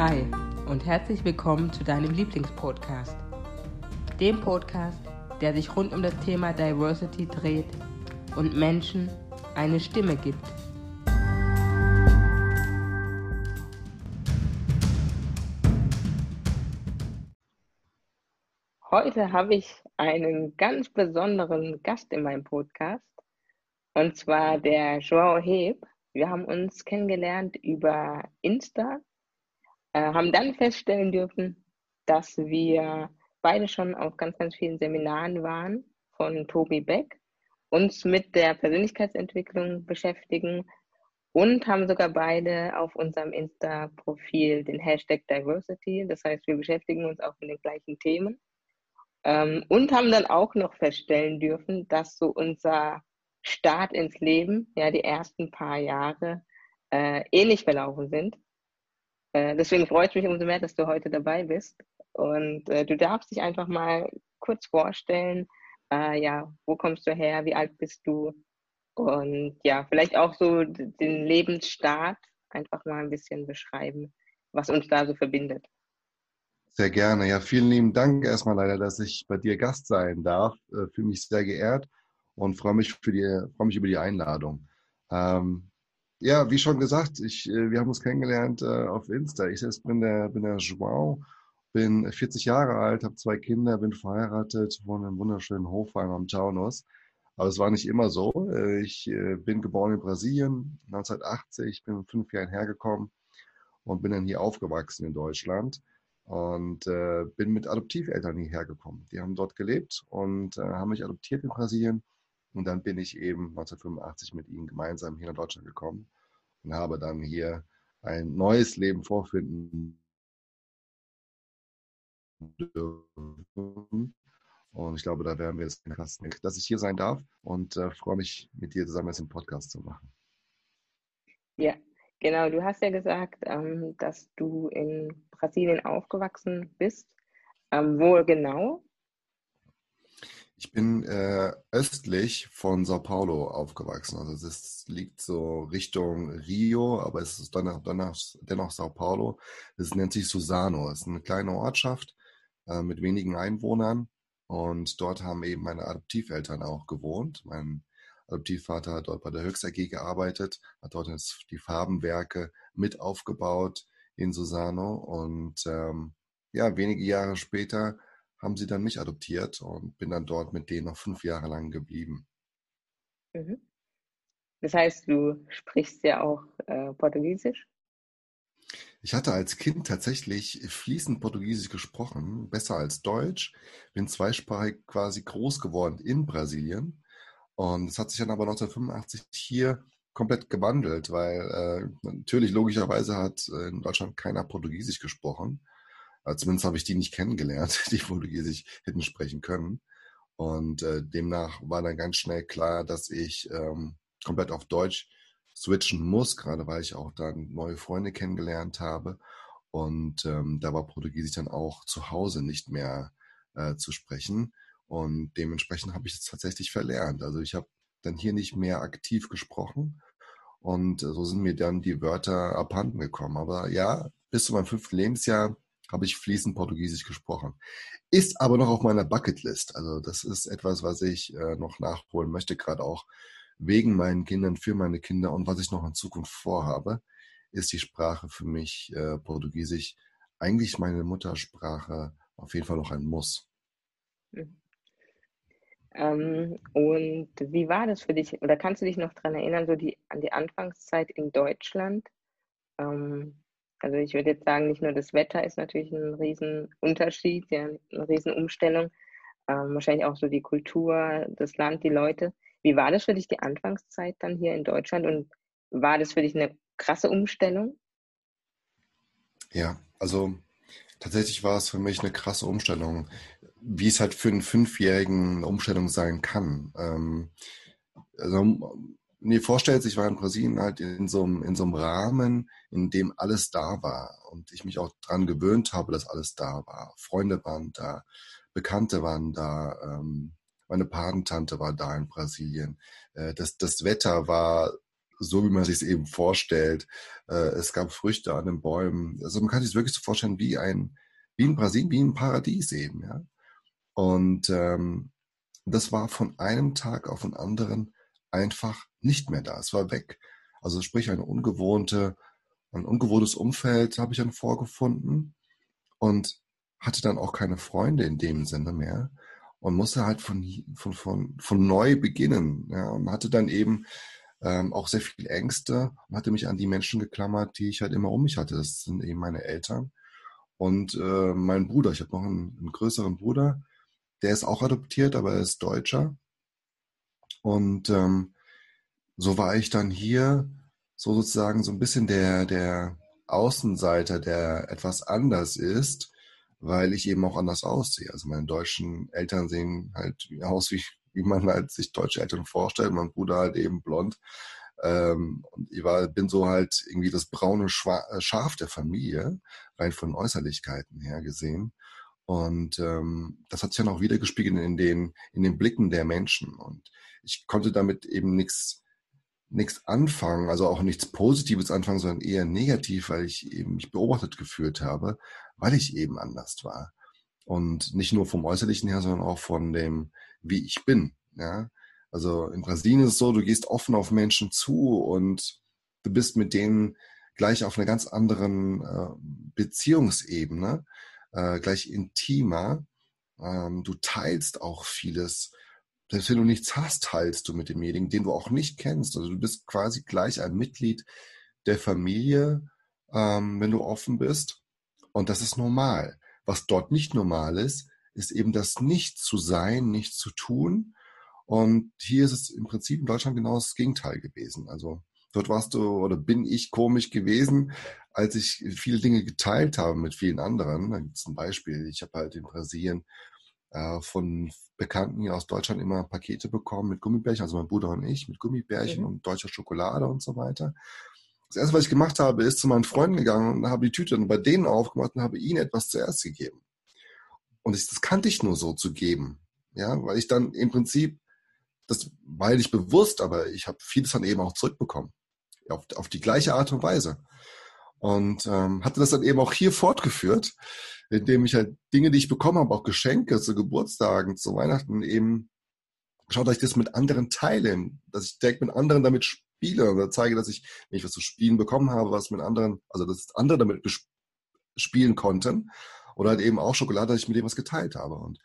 Hi und herzlich willkommen zu deinem Lieblingspodcast. Dem Podcast, der sich rund um das Thema Diversity dreht und Menschen eine Stimme gibt. Heute habe ich einen ganz besonderen Gast in meinem Podcast und zwar der Joao Heb. Wir haben uns kennengelernt über Insta äh, haben dann feststellen dürfen, dass wir beide schon auf ganz, ganz vielen Seminaren waren von Tobi Beck, uns mit der Persönlichkeitsentwicklung beschäftigen und haben sogar beide auf unserem Insta-Profil den Hashtag Diversity. Das heißt, wir beschäftigen uns auch mit den gleichen Themen. Ähm, und haben dann auch noch feststellen dürfen, dass so unser Start ins Leben, ja, die ersten paar Jahre äh, ähnlich verlaufen sind. Äh, deswegen freut es mich umso mehr, dass du heute dabei bist. Und äh, du darfst dich einfach mal kurz vorstellen, äh, ja, wo kommst du her, wie alt bist du? Und ja, vielleicht auch so den Lebensstart einfach mal ein bisschen beschreiben, was uns da so verbindet. Sehr gerne. Ja, vielen lieben Dank erstmal leider, dass ich bei dir Gast sein darf. Äh, fühle mich sehr geehrt und freue mich, für mich über die Einladung. Ähm, ja, wie schon gesagt, ich, äh, wir haben uns kennengelernt äh, auf Insta. Ich selbst bin der, bin der Joao, bin 40 Jahre alt, habe zwei Kinder, bin verheiratet, wohne im wunderschönen Hofheim am Taunus. Aber es war nicht immer so. Äh, ich äh, bin geboren in Brasilien, 1980, bin fünf Jahren hergekommen und bin dann hier aufgewachsen in Deutschland und äh, bin mit Adoptiveltern hierher gekommen. Die haben dort gelebt und äh, haben mich adoptiert in Brasilien und dann bin ich eben 1985 mit ihnen gemeinsam hier nach Deutschland gekommen und habe dann hier ein neues Leben vorfinden dürfen. Und ich glaube, da werden wir jetzt krassen, dass ich hier sein darf und äh, freue mich, mit dir zusammen jetzt einen Podcast zu machen. Ja, genau. Du hast ja gesagt, ähm, dass du in Brasilien aufgewachsen bist. Ähm, wo genau? Ich bin äh, östlich von Sao Paulo aufgewachsen. Also es liegt so Richtung Rio, aber es ist dennoch, dennoch, dennoch Sao Paulo. Es nennt sich Susano. Es ist eine kleine Ortschaft äh, mit wenigen Einwohnern. Und dort haben eben meine Adoptiveltern auch gewohnt. Mein Adoptivvater hat dort bei der Höchst AG gearbeitet, hat dort die Farbenwerke mit aufgebaut in Susano. Und ähm, ja, wenige Jahre später haben sie dann mich adoptiert und bin dann dort mit denen noch fünf Jahre lang geblieben. Mhm. Das heißt, du sprichst ja auch äh, Portugiesisch? Ich hatte als Kind tatsächlich fließend Portugiesisch gesprochen, besser als Deutsch. Bin zweisprachig quasi groß geworden in Brasilien. Und es hat sich dann aber 1985 hier komplett gewandelt, weil äh, natürlich logischerweise hat äh, in Deutschland keiner Portugiesisch gesprochen. Also zumindest habe ich die nicht kennengelernt, die Portugiesisch hätten sprechen können. Und äh, demnach war dann ganz schnell klar, dass ich ähm, komplett auf Deutsch switchen muss, gerade weil ich auch dann neue Freunde kennengelernt habe. Und ähm, da war Portugiesisch dann auch zu Hause nicht mehr äh, zu sprechen. Und dementsprechend habe ich es tatsächlich verlernt. Also ich habe dann hier nicht mehr aktiv gesprochen. Und äh, so sind mir dann die Wörter abhanden gekommen. Aber ja, bis zu meinem fünften Lebensjahr habe ich fließend Portugiesisch gesprochen. Ist aber noch auf meiner Bucketlist. Also das ist etwas, was ich äh, noch nachholen möchte, gerade auch wegen meinen Kindern, für meine Kinder und was ich noch in Zukunft vorhabe, ist die Sprache für mich äh, Portugiesisch eigentlich meine Muttersprache auf jeden Fall noch ein Muss. Mhm. Ähm, und wie war das für dich? Oder kannst du dich noch daran erinnern, so die, an die Anfangszeit in Deutschland? Ähm, also ich würde jetzt sagen, nicht nur das Wetter ist natürlich ein Riesenunterschied, ja, eine Riesenumstellung. Ähm, wahrscheinlich auch so die Kultur, das Land, die Leute. Wie war das für dich die Anfangszeit dann hier in Deutschland und war das für dich eine krasse Umstellung? Ja, also tatsächlich war es für mich eine krasse Umstellung, wie es halt für einen Fünfjährigen eine Umstellung sein kann. Ähm, also mir vorstellt, ich war in Brasilien halt in so, einem, in so einem Rahmen, in dem alles da war und ich mich auch daran gewöhnt habe, dass alles da war. Freunde waren da, Bekannte waren da, ähm, meine Patentante war da in Brasilien. Äh, das, das Wetter war so, wie man sich es eben vorstellt. Äh, es gab Früchte an den Bäumen. Also man kann sich wirklich so vorstellen wie ein, wie in Brasilien, wie ein Paradies eben, ja. Und ähm, das war von einem Tag auf den anderen einfach nicht mehr da. Es war weg. Also sprich eine ungewohnte, ein ungewohntes Umfeld habe ich dann vorgefunden und hatte dann auch keine Freunde in dem Sinne mehr und musste halt von, von, von, von neu beginnen. Ja, und hatte dann eben ähm, auch sehr viel Ängste und hatte mich an die Menschen geklammert, die ich halt immer um mich hatte. Das sind eben meine Eltern und äh, mein Bruder. Ich habe noch einen, einen, größeren Bruder, der ist auch adoptiert, aber er ist Deutscher. Und ähm, so war ich dann hier so sozusagen so ein bisschen der, der Außenseiter, der etwas anders ist weil ich eben auch anders aussehe. Also meine deutschen Eltern sehen halt aus, wie, wie man halt sich deutsche Eltern vorstellt. Mein Bruder halt eben blond. Ähm, und ich war, bin so halt irgendwie das braune Schwa äh, Schaf der Familie, rein von Äußerlichkeiten her gesehen. Und ähm, das hat sich dann auch wieder gespiegelt in den, in den Blicken der Menschen. Und ich konnte damit eben nichts nichts anfangen, also auch nichts Positives anfangen, sondern eher negativ, weil ich eben mich beobachtet gefühlt habe, weil ich eben anders war. Und nicht nur vom Äußerlichen her, sondern auch von dem, wie ich bin. Ja? Also in Brasilien ist es so, du gehst offen auf Menschen zu und du bist mit denen gleich auf einer ganz anderen äh, Beziehungsebene, äh, gleich intimer. Ähm, du teilst auch vieles selbst wenn du nichts hast, teilst du mit demjenigen, den du auch nicht kennst. Also du bist quasi gleich ein Mitglied der Familie, ähm, wenn du offen bist. Und das ist normal. Was dort nicht normal ist, ist eben das Nicht zu sein, nicht zu tun. Und hier ist es im Prinzip in Deutschland genau das Gegenteil gewesen. Also dort warst du oder bin ich komisch gewesen, als ich viele Dinge geteilt habe mit vielen anderen. Da gibt ein Beispiel. Ich habe halt in Brasilien äh, von Bekannten hier aus Deutschland immer Pakete bekommen mit Gummibärchen, also mein Bruder und ich, mit Gummibärchen mhm. und deutscher Schokolade und so weiter. Das erste, was ich gemacht habe, ist zu meinen Freunden gegangen und habe die Tüte dann bei denen aufgemacht und habe ihnen etwas zuerst gegeben. Und ich, das kannte ich nur so zu geben. Ja, weil ich dann im Prinzip, das war nicht bewusst, aber ich habe vieles dann eben auch zurückbekommen. Auf, auf die gleiche Art und Weise. Und ähm, hatte das dann eben auch hier fortgeführt indem ich halt Dinge, die ich bekommen habe, auch Geschenke zu Geburtstagen, zu Weihnachten eben schaut, dass ich das mit anderen teile, dass ich direkt mit anderen damit spiele oder zeige, dass ich, wenn ich was zu spielen bekommen habe, was mit anderen, also dass andere damit spielen konnten oder halt eben auch Schokolade, dass ich mit dem was geteilt habe und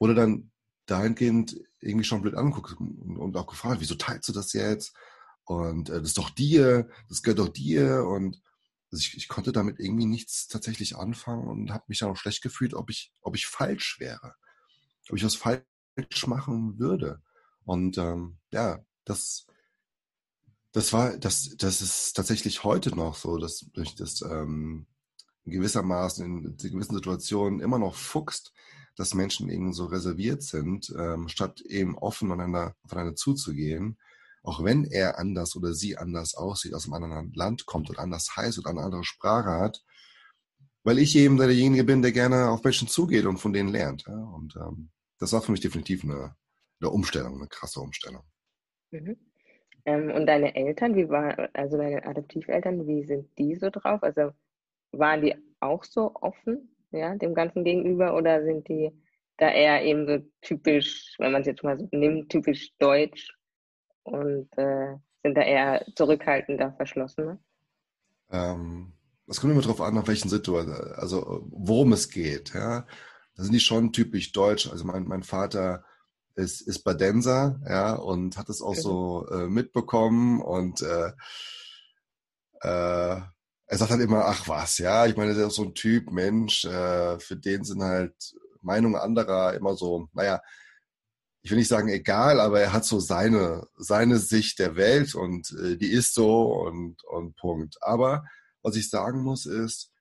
wurde dann dahingehend irgendwie schon blöd angeguckt und, auch gefragt, wieso teilst du das jetzt? Und äh, das ist doch dir, das gehört doch dir und also ich, ich konnte damit irgendwie nichts tatsächlich anfangen und habe mich dann auch schlecht gefühlt, ob ich, ob ich falsch wäre, ob ich was falsch machen würde. Und ähm, ja, das, das war, das, das ist tatsächlich heute noch so, dass durch das ähm, gewissermaßen in gewissen Situationen immer noch fuchst, dass Menschen eben so reserviert sind, ähm, statt eben offen aufeinander, aufeinander zuzugehen auch wenn er anders oder sie anders aussieht, aus einem anderen Land kommt und anders heißt und eine andere Sprache hat, weil ich eben derjenige bin, der gerne auf Menschen zugeht und von denen lernt. Ja? Und ähm, das war für mich definitiv eine, eine Umstellung, eine krasse Umstellung. Mhm. Ähm, und deine Eltern, wie war, also deine Adoptiveltern, wie sind die so drauf? Also waren die auch so offen, ja, dem Ganzen gegenüber oder sind die da eher eben so typisch, wenn man es jetzt mal so nimmt, typisch deutsch und äh, sind da eher zurückhaltender, verschlossener? Ähm, das kommt immer darauf an, auf welchen Situation, also worum es geht. Ja, da sind die schon typisch deutsch. Also mein, mein Vater ist, ist Badenser, ja, und hat es auch so äh, mitbekommen und äh, äh, er sagt halt immer, ach was, ja, ich meine, der ist so ein Typ, Mensch, äh, für den sind halt Meinungen anderer immer so, naja, ich will nicht sagen egal, aber er hat so seine, seine Sicht der Welt und äh, die ist so und, und Punkt. Aber was ich sagen muss ist,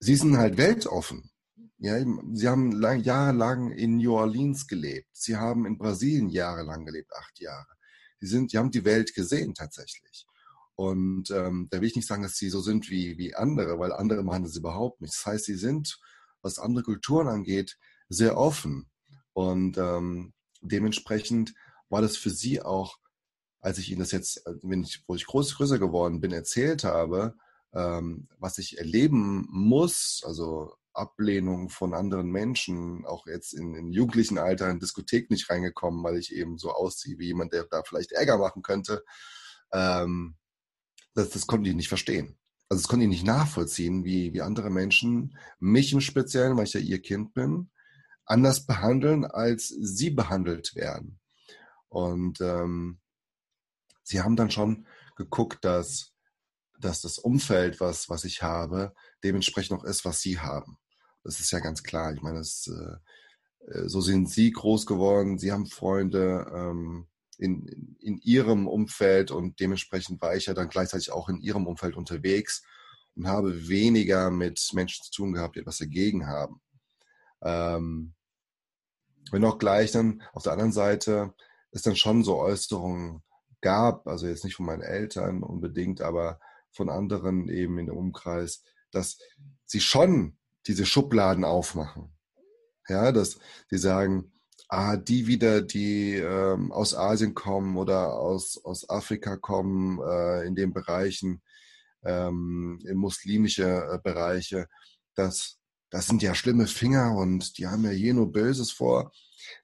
sie sind halt weltoffen. Ja, sie haben lang, jahrelang in New Orleans gelebt. Sie haben in Brasilien jahrelang gelebt, acht Jahre. Sie sind, die haben die Welt gesehen tatsächlich. Und ähm, da will ich nicht sagen, dass sie so sind wie, wie andere, weil andere machen das überhaupt nicht. Das heißt, sie sind, was andere Kulturen angeht, sehr offen. Und ähm, dementsprechend war das für sie auch als ich ihnen das jetzt, wenn ich, wo ich groß, größer geworden bin, erzählt habe, ähm, was ich erleben muss, also Ablehnung von anderen Menschen, auch jetzt in, in jugendlichen Alter in Diskothek nicht reingekommen, weil ich eben so ausziehe wie jemand, der da vielleicht Ärger machen könnte. Ähm, das, das konnten die nicht verstehen. Also das konnten die nicht nachvollziehen, wie, wie andere Menschen mich im Speziellen, weil ich ja ihr Kind bin, anders behandeln, als sie behandelt werden. Und ähm, sie haben dann schon geguckt, dass, dass das Umfeld, was, was ich habe, dementsprechend auch ist, was sie haben. Das ist ja ganz klar. Ich meine, das, äh, äh, so sind sie groß geworden, sie haben Freunde ähm, in, in ihrem Umfeld und dementsprechend war ich ja dann gleichzeitig auch in ihrem Umfeld unterwegs und habe weniger mit Menschen zu tun gehabt, die etwas dagegen haben. Ähm, wenn auch gleich dann auf der anderen Seite es dann schon so Äußerungen gab, also jetzt nicht von meinen Eltern unbedingt, aber von anderen eben in dem Umkreis, dass sie schon diese Schubladen aufmachen. Ja, dass die sagen, ah, die wieder, die ähm, aus Asien kommen oder aus, aus Afrika kommen, äh, in den Bereichen, ähm, in muslimische äh, Bereiche, das, das sind ja schlimme Finger und die haben ja je nur Böses vor.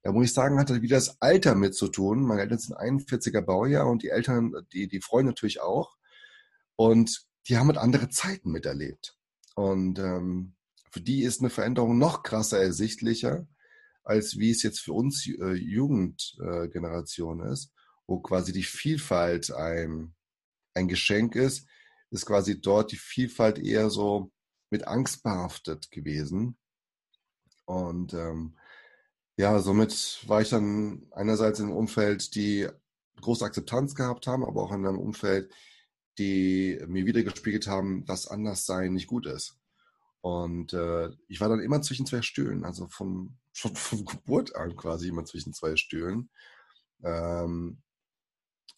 Da muss ich sagen, hat das wieder das Alter mit zu tun. Meine Eltern sind 41er Baujahr und die Eltern, die, die Freunde natürlich auch. Und die haben halt andere Zeiten miterlebt. Und ähm, für die ist eine Veränderung noch krasser ersichtlicher, als wie es jetzt für uns äh, Jugendgeneration äh, ist, wo quasi die Vielfalt ein, ein Geschenk ist, ist quasi dort die Vielfalt eher so mit Angst behaftet gewesen. Und ähm, ja, somit war ich dann einerseits in einem Umfeld, die große Akzeptanz gehabt haben, aber auch in einem Umfeld, die mir wiedergespiegelt haben, dass Anderssein nicht gut ist. Und äh, ich war dann immer zwischen zwei Stühlen, also von, schon von Geburt an quasi immer zwischen zwei Stühlen. Ähm,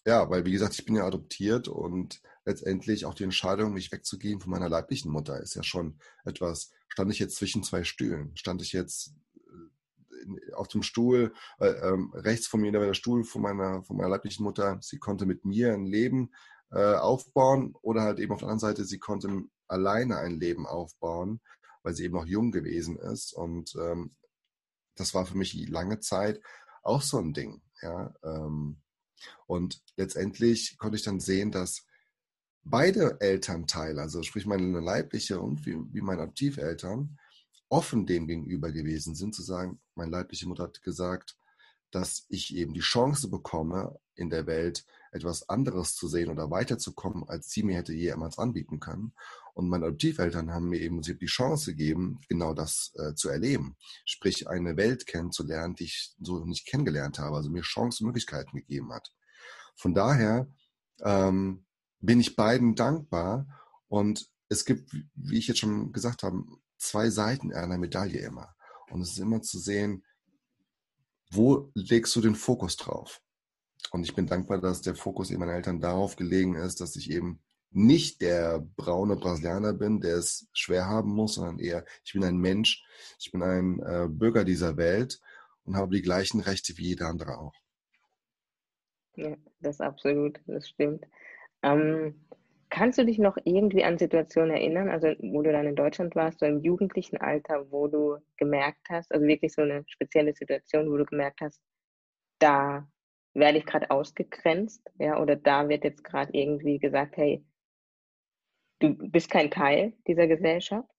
ja, weil wie gesagt, ich bin ja adoptiert und letztendlich auch die Entscheidung, mich wegzugehen von meiner leiblichen Mutter, ist ja schon etwas, stand ich jetzt zwischen zwei Stühlen, stand ich jetzt äh, auf dem Stuhl, äh, ähm, rechts von mir da war der Stuhl von meiner, von meiner leiblichen Mutter, sie konnte mit mir ein Leben äh, aufbauen oder halt eben auf der anderen Seite, sie konnte alleine ein Leben aufbauen, weil sie eben noch jung gewesen ist. Und ähm, das war für mich lange Zeit auch so ein Ding. Ja, ähm, und letztendlich konnte ich dann sehen, dass beide Elternteile, also sprich meine leibliche und wie, wie meine Adoptiveltern, offen dem gegenüber gewesen sind, zu sagen, meine leibliche Mutter hat gesagt, dass ich eben die Chance bekomme, in der Welt etwas anderes zu sehen oder weiterzukommen, als sie mir hätte jemals anbieten können. Und meine Adoptiveltern haben mir eben die Chance gegeben, genau das äh, zu erleben. Sprich, eine Welt kennenzulernen, die ich so nicht kennengelernt habe, also mir Chancen und Möglichkeiten gegeben hat. Von daher ähm, bin ich beiden dankbar. Und es gibt, wie ich jetzt schon gesagt habe, zwei Seiten einer Medaille immer. Und es ist immer zu sehen, wo legst du den Fokus drauf? Und ich bin dankbar, dass der Fokus eben meiner Eltern darauf gelegen ist, dass ich eben nicht der braune Brasilianer bin, der es schwer haben muss, sondern eher, ich bin ein Mensch, ich bin ein äh, Bürger dieser Welt und habe die gleichen Rechte wie jeder andere auch. Ja, das absolut, das stimmt. Ähm, kannst du dich noch irgendwie an Situationen erinnern, also wo du dann in Deutschland warst, so im jugendlichen Alter, wo du gemerkt hast, also wirklich so eine spezielle Situation, wo du gemerkt hast, da werde ich gerade ausgegrenzt, ja, oder da wird jetzt gerade irgendwie gesagt, hey, du bist kein Teil dieser Gesellschaft?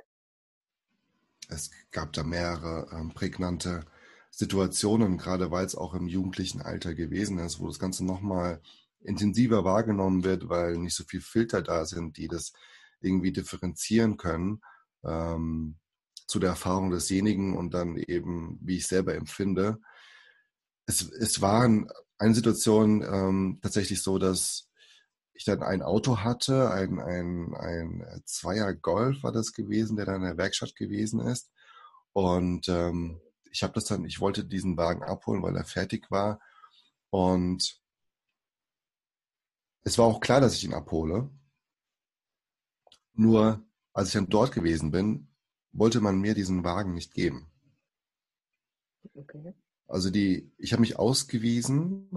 Es gab da mehrere ähm, prägnante Situationen, gerade weil es auch im jugendlichen Alter gewesen ist, wo das Ganze nochmal intensiver wahrgenommen wird, weil nicht so viel Filter da sind, die das irgendwie differenzieren können ähm, zu der Erfahrung desjenigen und dann eben, wie ich selber empfinde. Es, es waren eine Situation ähm, tatsächlich so, dass ich dann ein Auto hatte, ein, ein, ein Zweier Golf war das gewesen, der dann in der Werkstatt gewesen ist. Und ähm, ich habe das dann, ich wollte diesen Wagen abholen, weil er fertig war. Und es war auch klar, dass ich ihn abhole. Nur als ich dann dort gewesen bin, wollte man mir diesen Wagen nicht geben. Okay. Also die, ich habe mich ausgewiesen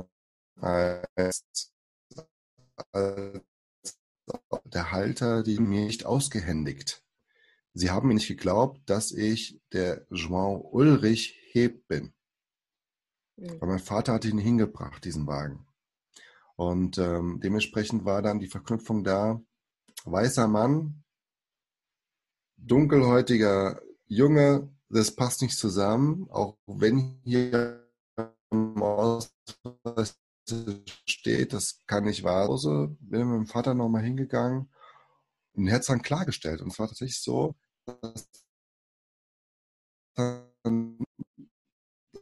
als als der Halter die mir nicht ausgehändigt. Sie haben mir nicht geglaubt, dass ich der João Ulrich Heb bin. Mhm. Weil mein Vater hat ihn hingebracht, diesen Wagen. Und ähm, dementsprechend war dann die Verknüpfung da, weißer Mann, dunkelhäutiger Junge, das passt nicht zusammen, auch wenn hier im Ausweis steht, das kann nicht wahr sein. Bin mit meinem Vater nochmal hingegangen und er hat es dann klargestellt. Und es war tatsächlich so, dass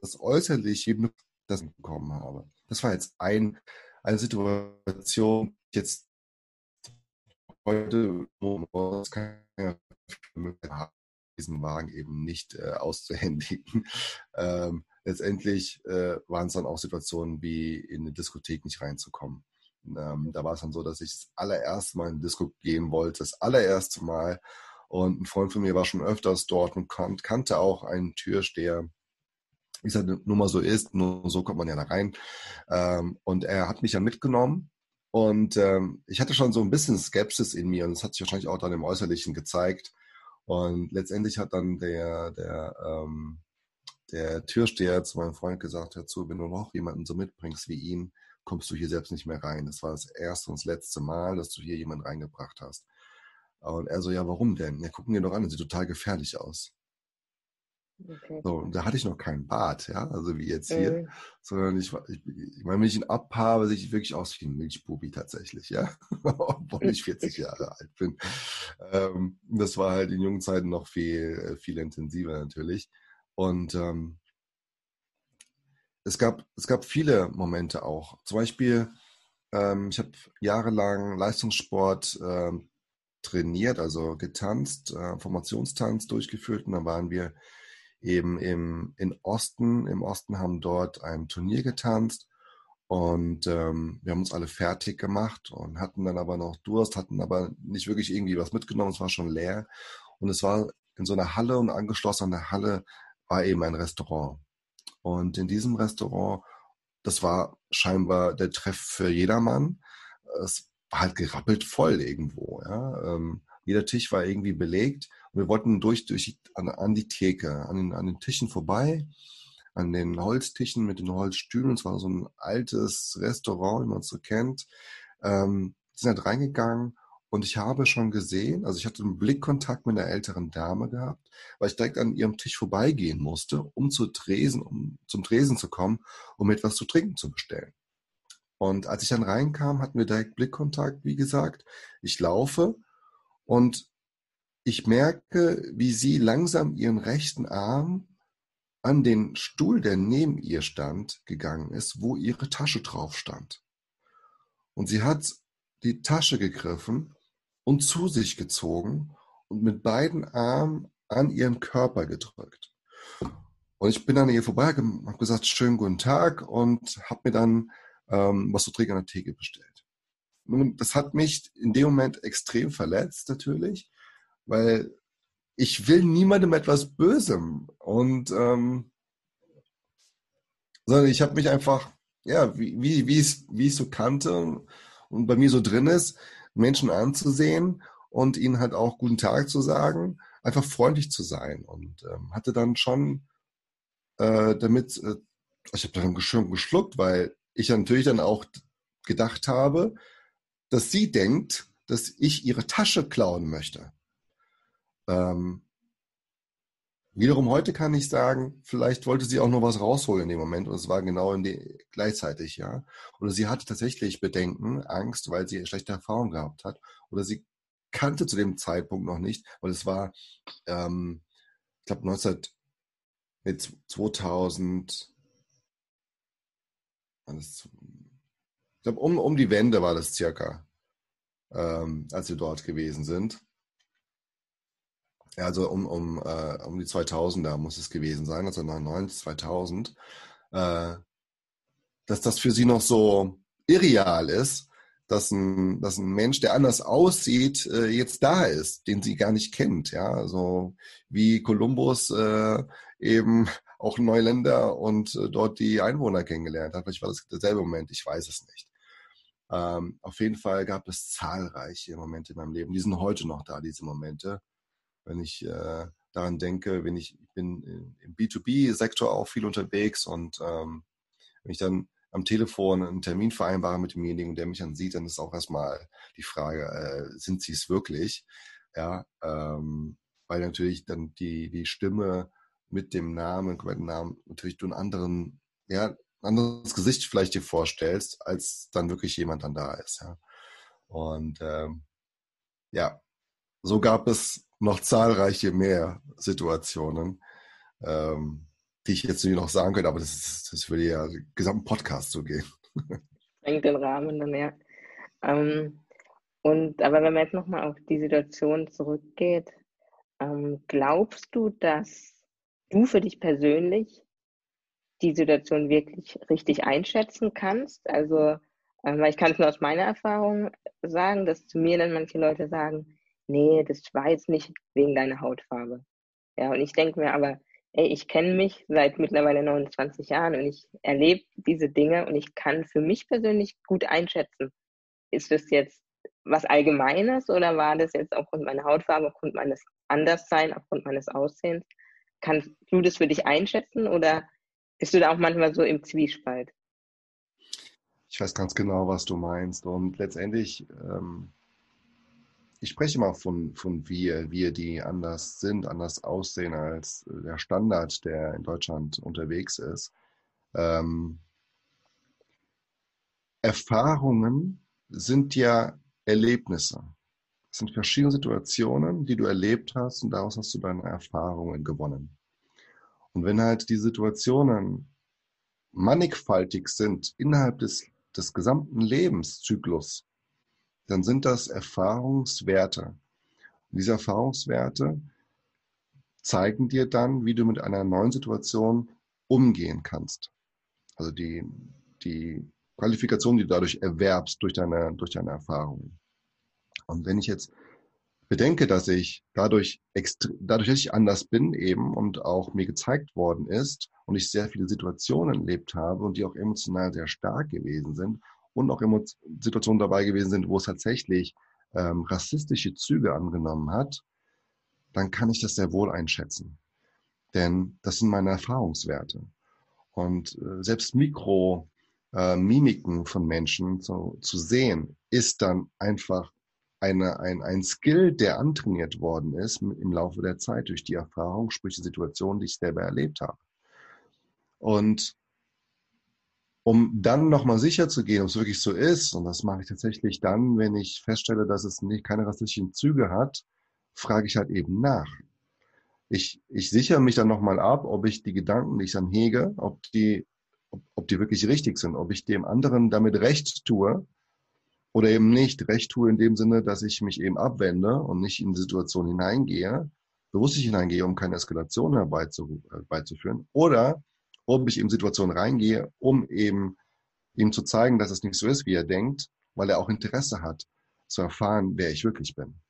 das äußerlich eben das bekommen habe. Das war jetzt ein, eine Situation, jetzt heute diesen Wagen eben nicht äh, auszuhändigen. Ähm, letztendlich äh, waren es dann auch Situationen wie in eine Diskothek nicht reinzukommen. Ähm, da war es dann so, dass ich das allererste Mal in eine Disco gehen wollte, das allererste Mal. Und ein Freund von mir war schon öfters dort und kan kannte auch einen Türsteher, wie es halt nun mal so ist, nur so kommt man ja da rein. Ähm, und er hat mich ja mitgenommen und ähm, ich hatte schon so ein bisschen Skepsis in mir und das hat sich wahrscheinlich auch dann im Äußerlichen gezeigt. Und letztendlich hat dann der, der, ähm, der Türsteher zu meinem Freund gesagt, hör zu, wenn du noch jemanden so mitbringst wie ihn, kommst du hier selbst nicht mehr rein. Das war das erste und das letzte Mal, dass du hier jemanden reingebracht hast. Und er so, ja, warum denn? Ja, gucken dir doch an, das sieht total gefährlich aus. Okay. So, und da hatte ich noch keinen Bart, ja, also wie jetzt hier, äh. sondern ich, ich, ich meine, wenn ich ihn abhabe, sehe ich wirklich aus wie ein Milchbubi tatsächlich, ja, obwohl ich 40 Jahre alt bin. Ähm, das war halt in jungen Zeiten noch viel, äh, viel intensiver natürlich. Und ähm, es gab, es gab viele Momente auch. Zum Beispiel, ähm, ich habe jahrelang Leistungssport ähm, trainiert, also getanzt, äh, Formationstanz durchgeführt und dann waren wir eben im in Osten. Im Osten haben dort ein Turnier getanzt und ähm, wir haben uns alle fertig gemacht und hatten dann aber noch Durst, hatten aber nicht wirklich irgendwie was mitgenommen, es war schon leer. Und es war in so einer Halle und angeschlossen an der Halle war eben ein Restaurant. Und in diesem Restaurant, das war scheinbar der Treff für jedermann. Es war halt gerappelt voll irgendwo. Ja? Ähm, jeder Tisch war irgendwie belegt wir wollten durch, durch an, an die Theke, an den, an den Tischen vorbei, an den Holztischen mit den Holzstühlen. Es war so ein altes Restaurant, wie man es so kennt. Ähm, sind halt reingegangen und ich habe schon gesehen, also ich hatte einen Blickkontakt mit einer älteren Dame gehabt, weil ich direkt an ihrem Tisch vorbeigehen musste, um zu Tresen, um zum Tresen zu kommen, um etwas zu trinken zu bestellen. Und als ich dann reinkam, hatten wir direkt Blickkontakt, wie gesagt. Ich laufe und ich merke, wie sie langsam ihren rechten Arm an den Stuhl, der neben ihr stand, gegangen ist, wo ihre Tasche drauf stand. Und sie hat die Tasche gegriffen und zu sich gezogen und mit beiden Armen an ihren Körper gedrückt. Und ich bin an ihr vorbei, habe gesagt, schönen guten Tag und habe mir dann ähm, was zu trinken an der Theke bestellt. Nun, das hat mich in dem Moment extrem verletzt natürlich, weil ich will niemandem etwas Bösem. Und ähm, sondern ich habe mich einfach, ja, wie, wie, wie, es, wie ich so kannte und bei mir so drin ist, Menschen anzusehen und ihnen halt auch guten Tag zu sagen, einfach freundlich zu sein. Und ähm, hatte dann schon äh, damit, äh, ich habe dann geschluckt, weil ich natürlich dann auch gedacht habe, dass sie denkt, dass ich ihre Tasche klauen möchte. Ähm, wiederum heute kann ich sagen, vielleicht wollte sie auch noch was rausholen in dem Moment und es war genau in die, gleichzeitig, ja. Oder sie hatte tatsächlich Bedenken, Angst, weil sie schlechte Erfahrungen gehabt hat. Oder sie kannte zu dem Zeitpunkt noch nicht, weil es war, ähm, ich glaube 19, mit 2000, ich glaube um, um die Wende war das circa, ähm, als wir dort gewesen sind. Ja, also um, um, äh, um die 2000er muss es gewesen sein, also 1999, 2000, äh, dass das für sie noch so irreal ist, dass ein, dass ein Mensch, der anders aussieht, äh, jetzt da ist, den sie gar nicht kennt. Ja, also wie Kolumbus äh, eben auch Neuländer und äh, dort die Einwohner kennengelernt hat. Vielleicht war das derselbe Moment, ich weiß es nicht. Ähm, auf jeden Fall gab es zahlreiche Momente in meinem Leben. Die sind heute noch da, diese Momente. Wenn ich äh, daran denke, wenn ich, ich bin im B2B-Sektor auch viel unterwegs und ähm, wenn ich dann am Telefon einen Termin vereinbare mit demjenigen, der mich dann sieht, dann ist auch erstmal die Frage, äh, sind sie es wirklich? Ja, ähm, weil natürlich dann die, die Stimme mit dem Namen, kompletten Namen, natürlich du einen anderen, ja, anderes Gesicht vielleicht dir vorstellst, als dann wirklich jemand dann da ist. Ja. Und ähm, ja, so gab es noch zahlreiche mehr Situationen, ähm, die ich jetzt nicht noch sagen könnte, aber das, ist, das würde ja den gesamten Podcast so gehen. Sprengt den Rahmen dann, ja. Ähm, und aber wenn man jetzt nochmal auf die Situation zurückgeht, ähm, glaubst du, dass du für dich persönlich die Situation wirklich richtig einschätzen kannst? Also, äh, weil ich kann es nur aus meiner Erfahrung sagen, dass zu mir dann manche Leute sagen, nee, das war jetzt nicht wegen deiner Hautfarbe. Ja, und ich denke mir aber, ey, ich kenne mich seit mittlerweile 29 Jahren und ich erlebe diese Dinge und ich kann für mich persönlich gut einschätzen, ist das jetzt was Allgemeines oder war das jetzt aufgrund meiner Hautfarbe, aufgrund meines Anderssein, aufgrund meines Aussehens? Kannst du das für dich einschätzen oder bist du da auch manchmal so im Zwiespalt? Ich weiß ganz genau, was du meinst und letztendlich ähm, ich spreche mal von, von wir, wir, die anders sind, anders aussehen als der Standard, der in Deutschland unterwegs ist. Ähm, Erfahrungen sind ja Erlebnisse. Es sind verschiedene Situationen, die du erlebt hast und daraus hast du deine Erfahrungen gewonnen. Und wenn halt die Situationen mannigfaltig sind innerhalb des, des gesamten Lebenszyklus, dann sind das Erfahrungswerte. Und diese Erfahrungswerte zeigen dir dann, wie du mit einer neuen Situation umgehen kannst. Also die, die Qualifikation, die du dadurch erwerbst durch deine, durch deine Erfahrungen. Und wenn ich jetzt bedenke, dass ich dadurch, dadurch, dass ich anders bin eben und auch mir gezeigt worden ist und ich sehr viele Situationen erlebt habe und die auch emotional sehr stark gewesen sind und auch Situationen dabei gewesen sind, wo es tatsächlich ähm, rassistische Züge angenommen hat, dann kann ich das sehr wohl einschätzen. Denn das sind meine Erfahrungswerte. Und äh, selbst Mikro-Mimiken äh, von Menschen zu, zu sehen, ist dann einfach eine, ein, ein Skill, der antrainiert worden ist im Laufe der Zeit durch die Erfahrung, sprich die Situation, die ich selber erlebt habe. Und um dann nochmal sicher zu gehen, ob es wirklich so ist, und das mache ich tatsächlich dann, wenn ich feststelle, dass es nicht keine rassistischen Züge hat, frage ich halt eben nach. Ich, ich sichere mich dann nochmal ab, ob ich die Gedanken, die ich dann hege, ob die, ob, ob die wirklich richtig sind, ob ich dem anderen damit recht tue oder eben nicht recht tue in dem Sinne, dass ich mich eben abwende und nicht in die Situation hineingehe, bewusst hineingehe, um keine Eskalation herbeizuführen, oder ob ich in Situationen reingehe, um eben ihm zu zeigen, dass es nicht so ist, wie er denkt, weil er auch Interesse hat, zu erfahren, wer ich wirklich bin.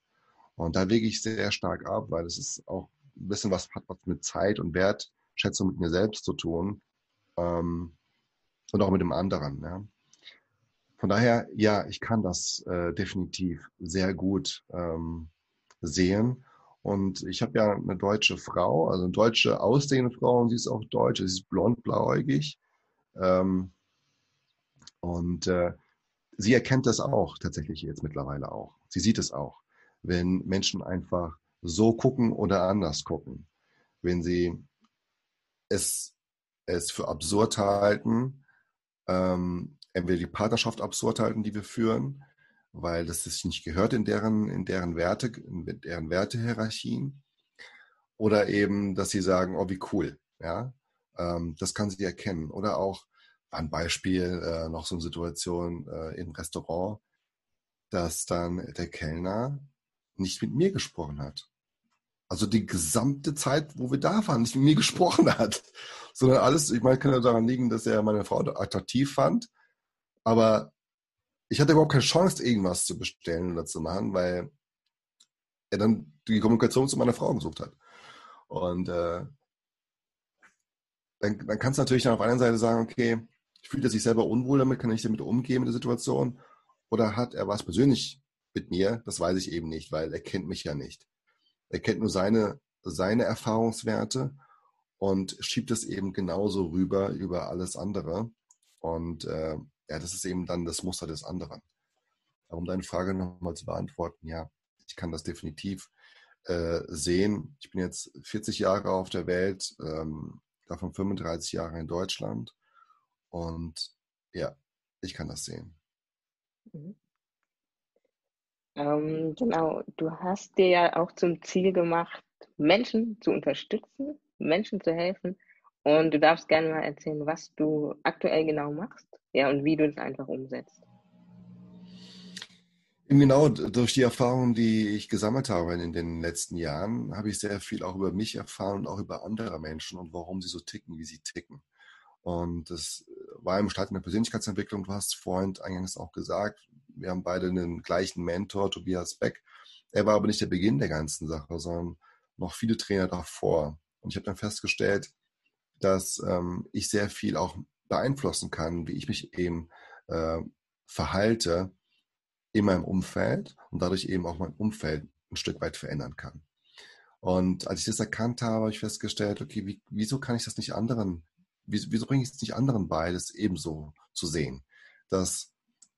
Und da wege ich sehr stark ab, weil es ist auch ein bisschen was hat was mit Zeit und Wertschätzung mit mir selbst zu tun ähm, und auch mit dem anderen. Ja. Von daher, ja, ich kann das äh, definitiv sehr gut ähm, sehen und ich habe ja eine deutsche Frau, also eine deutsche aussehende Frau und sie ist auch deutsch, sie ist blond, blauäugig. Ähm, und äh, sie erkennt das auch tatsächlich jetzt mittlerweile auch. Sie sieht es auch, wenn Menschen einfach so gucken oder anders gucken. Wenn sie es, es für absurd halten, ähm, entweder die Partnerschaft absurd halten, die wir führen, weil das sich nicht gehört in deren, in deren Werte, in deren Wertehierarchien. Oder eben, dass sie sagen, oh, wie cool, ja. Ähm, das kann sie erkennen. Oder auch ein Beispiel, äh, noch so eine Situation äh, im Restaurant, dass dann der Kellner nicht mit mir gesprochen hat. Also die gesamte Zeit, wo wir da waren, nicht mit mir gesprochen hat. Sondern alles, ich meine, kann ja daran liegen, dass er meine Frau attraktiv fand. Aber ich hatte überhaupt keine Chance, irgendwas zu bestellen oder zu machen, weil er dann die Kommunikation zu meiner Frau gesucht hat. Und äh, dann, dann kannst du natürlich dann auf einer Seite sagen, okay, ich fühle sich selber unwohl damit, kann ich damit umgehen mit der Situation. oder hat er was persönlich mit mir? Das weiß ich eben nicht, weil er kennt mich ja nicht. Er kennt nur seine, seine Erfahrungswerte und schiebt es eben genauso rüber über alles andere. Und äh, ja, das ist eben dann das Muster des anderen. Aber um deine Frage nochmal zu beantworten, ja, ich kann das definitiv äh, sehen. Ich bin jetzt 40 Jahre auf der Welt, ähm, davon 35 Jahre in Deutschland. Und ja, ich kann das sehen. Mhm. Ähm, genau, du hast dir ja auch zum Ziel gemacht, Menschen zu unterstützen, Menschen zu helfen. Und du darfst gerne mal erzählen, was du aktuell genau machst, ja, und wie du es einfach umsetzt. Genau, durch die Erfahrungen, die ich gesammelt habe in den letzten Jahren, habe ich sehr viel auch über mich erfahren und auch über andere Menschen und warum sie so ticken, wie sie ticken. Und das war im Start in der Persönlichkeitsentwicklung. Du hast vorhin eingangs auch gesagt, wir haben beide einen gleichen Mentor, Tobias Beck. Er war aber nicht der Beginn der ganzen Sache, sondern noch viele Trainer davor. Und ich habe dann festgestellt, dass ähm, ich sehr viel auch beeinflussen kann, wie ich mich eben äh, verhalte in meinem Umfeld und dadurch eben auch mein Umfeld ein Stück weit verändern kann. Und als ich das erkannt habe, habe ich festgestellt, okay, wie, wieso kann ich das nicht anderen, wieso, wieso bringe ich es nicht anderen bei, das ebenso zu sehen? Dass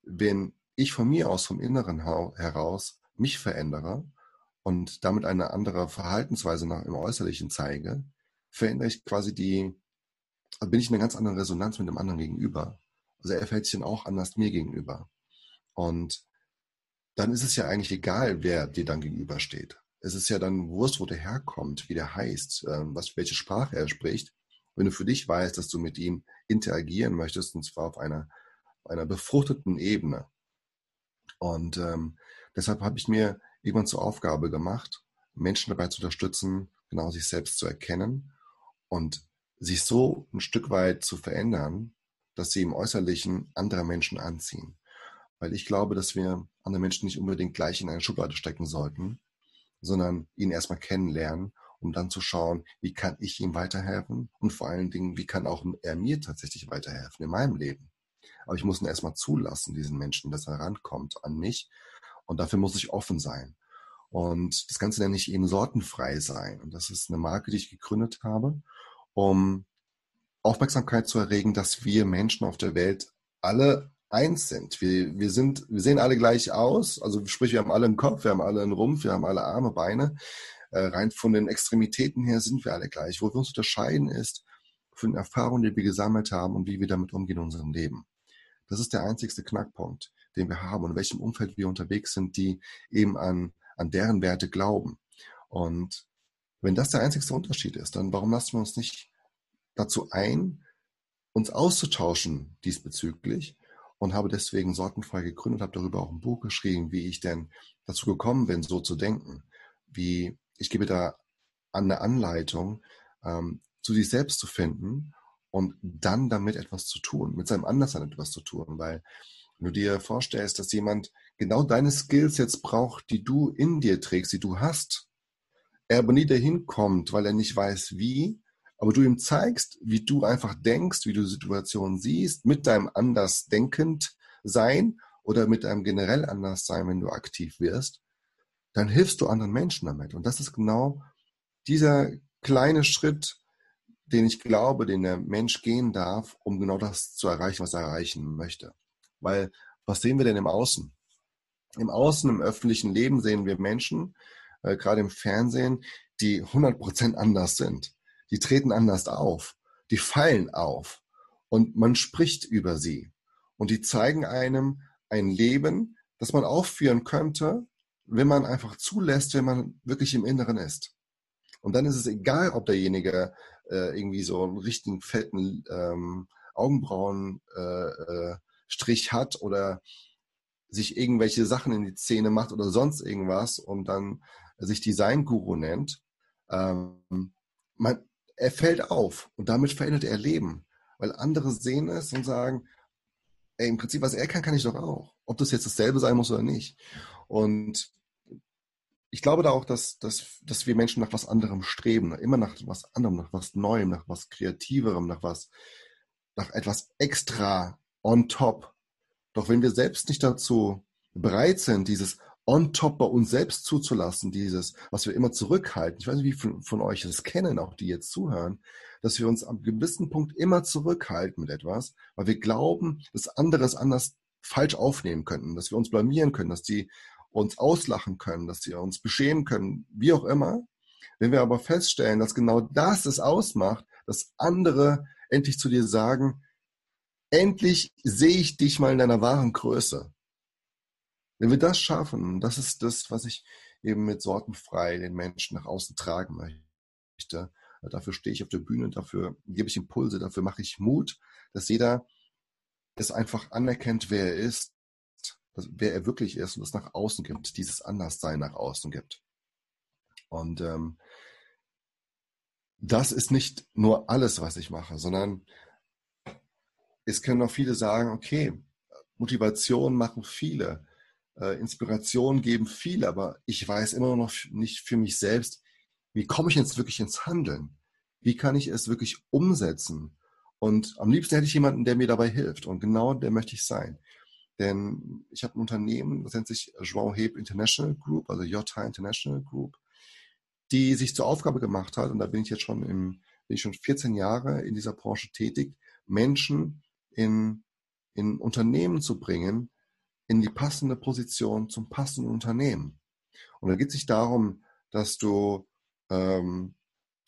wenn ich von mir aus, vom Inneren heraus, mich verändere und damit eine andere Verhaltensweise nach, im Äußerlichen zeige, verändere ich quasi die, also bin ich in einer ganz anderen Resonanz mit dem anderen gegenüber. Also er verhält sich dann auch anders mir gegenüber. Und dann ist es ja eigentlich egal, wer dir dann gegenübersteht. Es ist ja dann Wurst, wo der herkommt, wie der heißt, ähm, was, welche Sprache er spricht. Wenn du für dich weißt, dass du mit ihm interagieren möchtest, und zwar auf einer, einer befruchteten Ebene. Und ähm, deshalb habe ich mir irgendwann zur Aufgabe gemacht, Menschen dabei zu unterstützen, genau sich selbst zu erkennen und sich so ein Stück weit zu verändern, dass sie im Äußerlichen andere Menschen anziehen. Weil ich glaube, dass wir andere Menschen nicht unbedingt gleich in eine Schublade stecken sollten, sondern ihn erstmal kennenlernen, um dann zu schauen, wie kann ich ihm weiterhelfen und vor allen Dingen, wie kann auch er mir tatsächlich weiterhelfen in meinem Leben. Aber ich muss ihn erstmal zulassen, diesen Menschen, dass er rankommt an mich. Und dafür muss ich offen sein. Und das Ganze nenne ich eben sortenfrei sein. Und das ist eine Marke, die ich gegründet habe, um Aufmerksamkeit zu erregen, dass wir Menschen auf der Welt alle eins sind. Wir, wir sind, wir sehen alle gleich aus. Also sprich, wir haben alle einen Kopf, wir haben alle einen Rumpf, wir haben alle Arme, Beine. Äh, rein von den Extremitäten her sind wir alle gleich. Wo wir uns unterscheiden ist von den Erfahrungen, die wir gesammelt haben und wie wir damit umgehen in unserem Leben. Das ist der einzigste Knackpunkt, den wir haben und in welchem Umfeld wir unterwegs sind, die eben an, an deren Werte glauben. Und wenn das der einzigste Unterschied ist, dann warum lassen wir uns nicht dazu ein, uns auszutauschen diesbezüglich und habe deswegen Sortenfrei gegründet, habe darüber auch ein Buch geschrieben, wie ich denn dazu gekommen bin, so zu denken. Wie ich gebe da eine Anleitung, ähm, zu sich selbst zu finden und dann damit etwas zu tun, mit seinem Anderssein etwas zu tun, weil wenn du dir vorstellst, dass jemand genau deine Skills jetzt braucht, die du in dir trägst, die du hast, er aber nie dahin kommt, weil er nicht weiß wie, aber du ihm zeigst, wie du einfach denkst, wie du Situationen siehst, mit deinem Andersdenkend sein oder mit deinem generell Anderssein, wenn du aktiv wirst, dann hilfst du anderen Menschen damit. Und das ist genau dieser kleine Schritt, den ich glaube, den der Mensch gehen darf, um genau das zu erreichen, was er erreichen möchte. Weil, was sehen wir denn im Außen? Im Außen, im öffentlichen Leben sehen wir Menschen, äh, gerade im Fernsehen, die 100% anders sind die treten anders auf, die fallen auf und man spricht über sie. Und die zeigen einem ein Leben, das man aufführen könnte, wenn man einfach zulässt, wenn man wirklich im Inneren ist. Und dann ist es egal, ob derjenige äh, irgendwie so einen richtigen fetten ähm, Augenbrauenstrich äh, äh, hat oder sich irgendwelche Sachen in die Zähne macht oder sonst irgendwas und dann sich Design-Guru nennt. Ähm, man, er fällt auf und damit verändert er Leben, weil andere sehen es und sagen, ey, im Prinzip, was er kann, kann ich doch auch. Ob das jetzt dasselbe sein muss oder nicht. Und ich glaube da auch, dass, dass, dass wir Menschen nach was anderem streben, immer nach was anderem, nach was Neuem, nach was Kreativerem, nach was, nach etwas extra on top. Doch wenn wir selbst nicht dazu bereit sind, dieses on top bei uns selbst zuzulassen, dieses, was wir immer zurückhalten. Ich weiß nicht, wie viele von euch das kennen, auch die jetzt zuhören, dass wir uns am gewissen Punkt immer zurückhalten mit etwas, weil wir glauben, dass andere es anders falsch aufnehmen könnten, dass wir uns blamieren können, dass die uns auslachen können, dass sie uns beschämen können, wie auch immer. Wenn wir aber feststellen, dass genau das es ausmacht, dass andere endlich zu dir sagen, endlich sehe ich dich mal in deiner wahren Größe. Wenn wir das schaffen, das ist das, was ich eben mit sortenfrei den Menschen nach außen tragen möchte. Dafür stehe ich auf der Bühne, dafür gebe ich Impulse, dafür mache ich Mut, dass jeder es einfach anerkennt, wer er ist, wer er wirklich ist und es nach außen gibt, dieses Anderssein nach außen gibt. Und ähm, das ist nicht nur alles, was ich mache, sondern es können auch viele sagen, okay, Motivation machen viele, äh, Inspiration geben viele, aber ich weiß immer noch nicht für mich selbst, wie komme ich jetzt wirklich ins Handeln? Wie kann ich es wirklich umsetzen? Und am liebsten hätte ich jemanden, der mir dabei hilft. Und genau der möchte ich sein. Denn ich habe ein Unternehmen, das nennt sich João Heb International Group, also JH International Group die sich zur Aufgabe gemacht hat, und da bin ich jetzt schon im, bin ich schon 14 Jahre in dieser Branche tätig, Menschen in, in Unternehmen zu bringen, in die passende Position zum passenden Unternehmen. Und da geht es nicht darum, dass du ähm,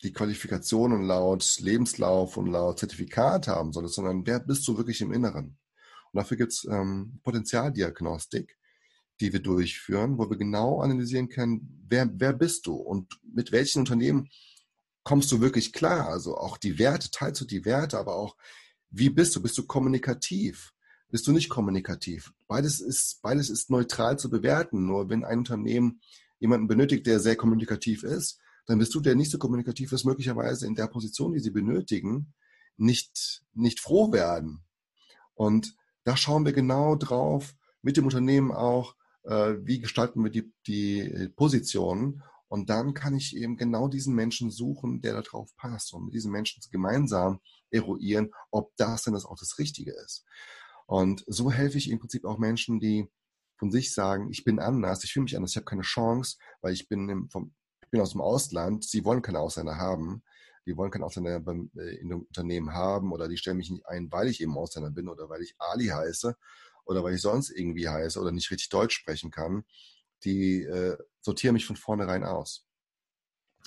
die Qualifikationen laut Lebenslauf und laut Zertifikat haben solltest, sondern wer bist du wirklich im Inneren? Und dafür gibt es ähm, Potenzialdiagnostik, die wir durchführen, wo wir genau analysieren können, wer, wer bist du und mit welchen Unternehmen kommst du wirklich klar? Also auch die Werte, teilst du die Werte, aber auch, wie bist du? Bist du kommunikativ? Bist du nicht kommunikativ? Beides ist, beides ist neutral zu bewerten. Nur wenn ein Unternehmen jemanden benötigt, der sehr kommunikativ ist, dann bist du, der nicht so kommunikativ ist, möglicherweise in der Position, die sie benötigen, nicht, nicht froh werden. Und da schauen wir genau drauf, mit dem Unternehmen auch, äh, wie gestalten wir die, die Positionen. Und dann kann ich eben genau diesen Menschen suchen, der darauf passt und mit diesen Menschen gemeinsam eruieren, ob das denn das auch das Richtige ist. Und so helfe ich im Prinzip auch Menschen, die von sich sagen, ich bin anders, ich fühle mich anders, ich habe keine Chance, weil ich bin, im, vom, ich bin aus dem Ausland, sie wollen keine Ausländer haben, die wollen keinen Ausländer beim, äh, in dem Unternehmen haben oder die stellen mich nicht ein, weil ich eben Ausländer bin oder weil ich Ali heiße oder weil ich sonst irgendwie heiße oder nicht richtig Deutsch sprechen kann, die äh, sortieren mich von vornherein aus.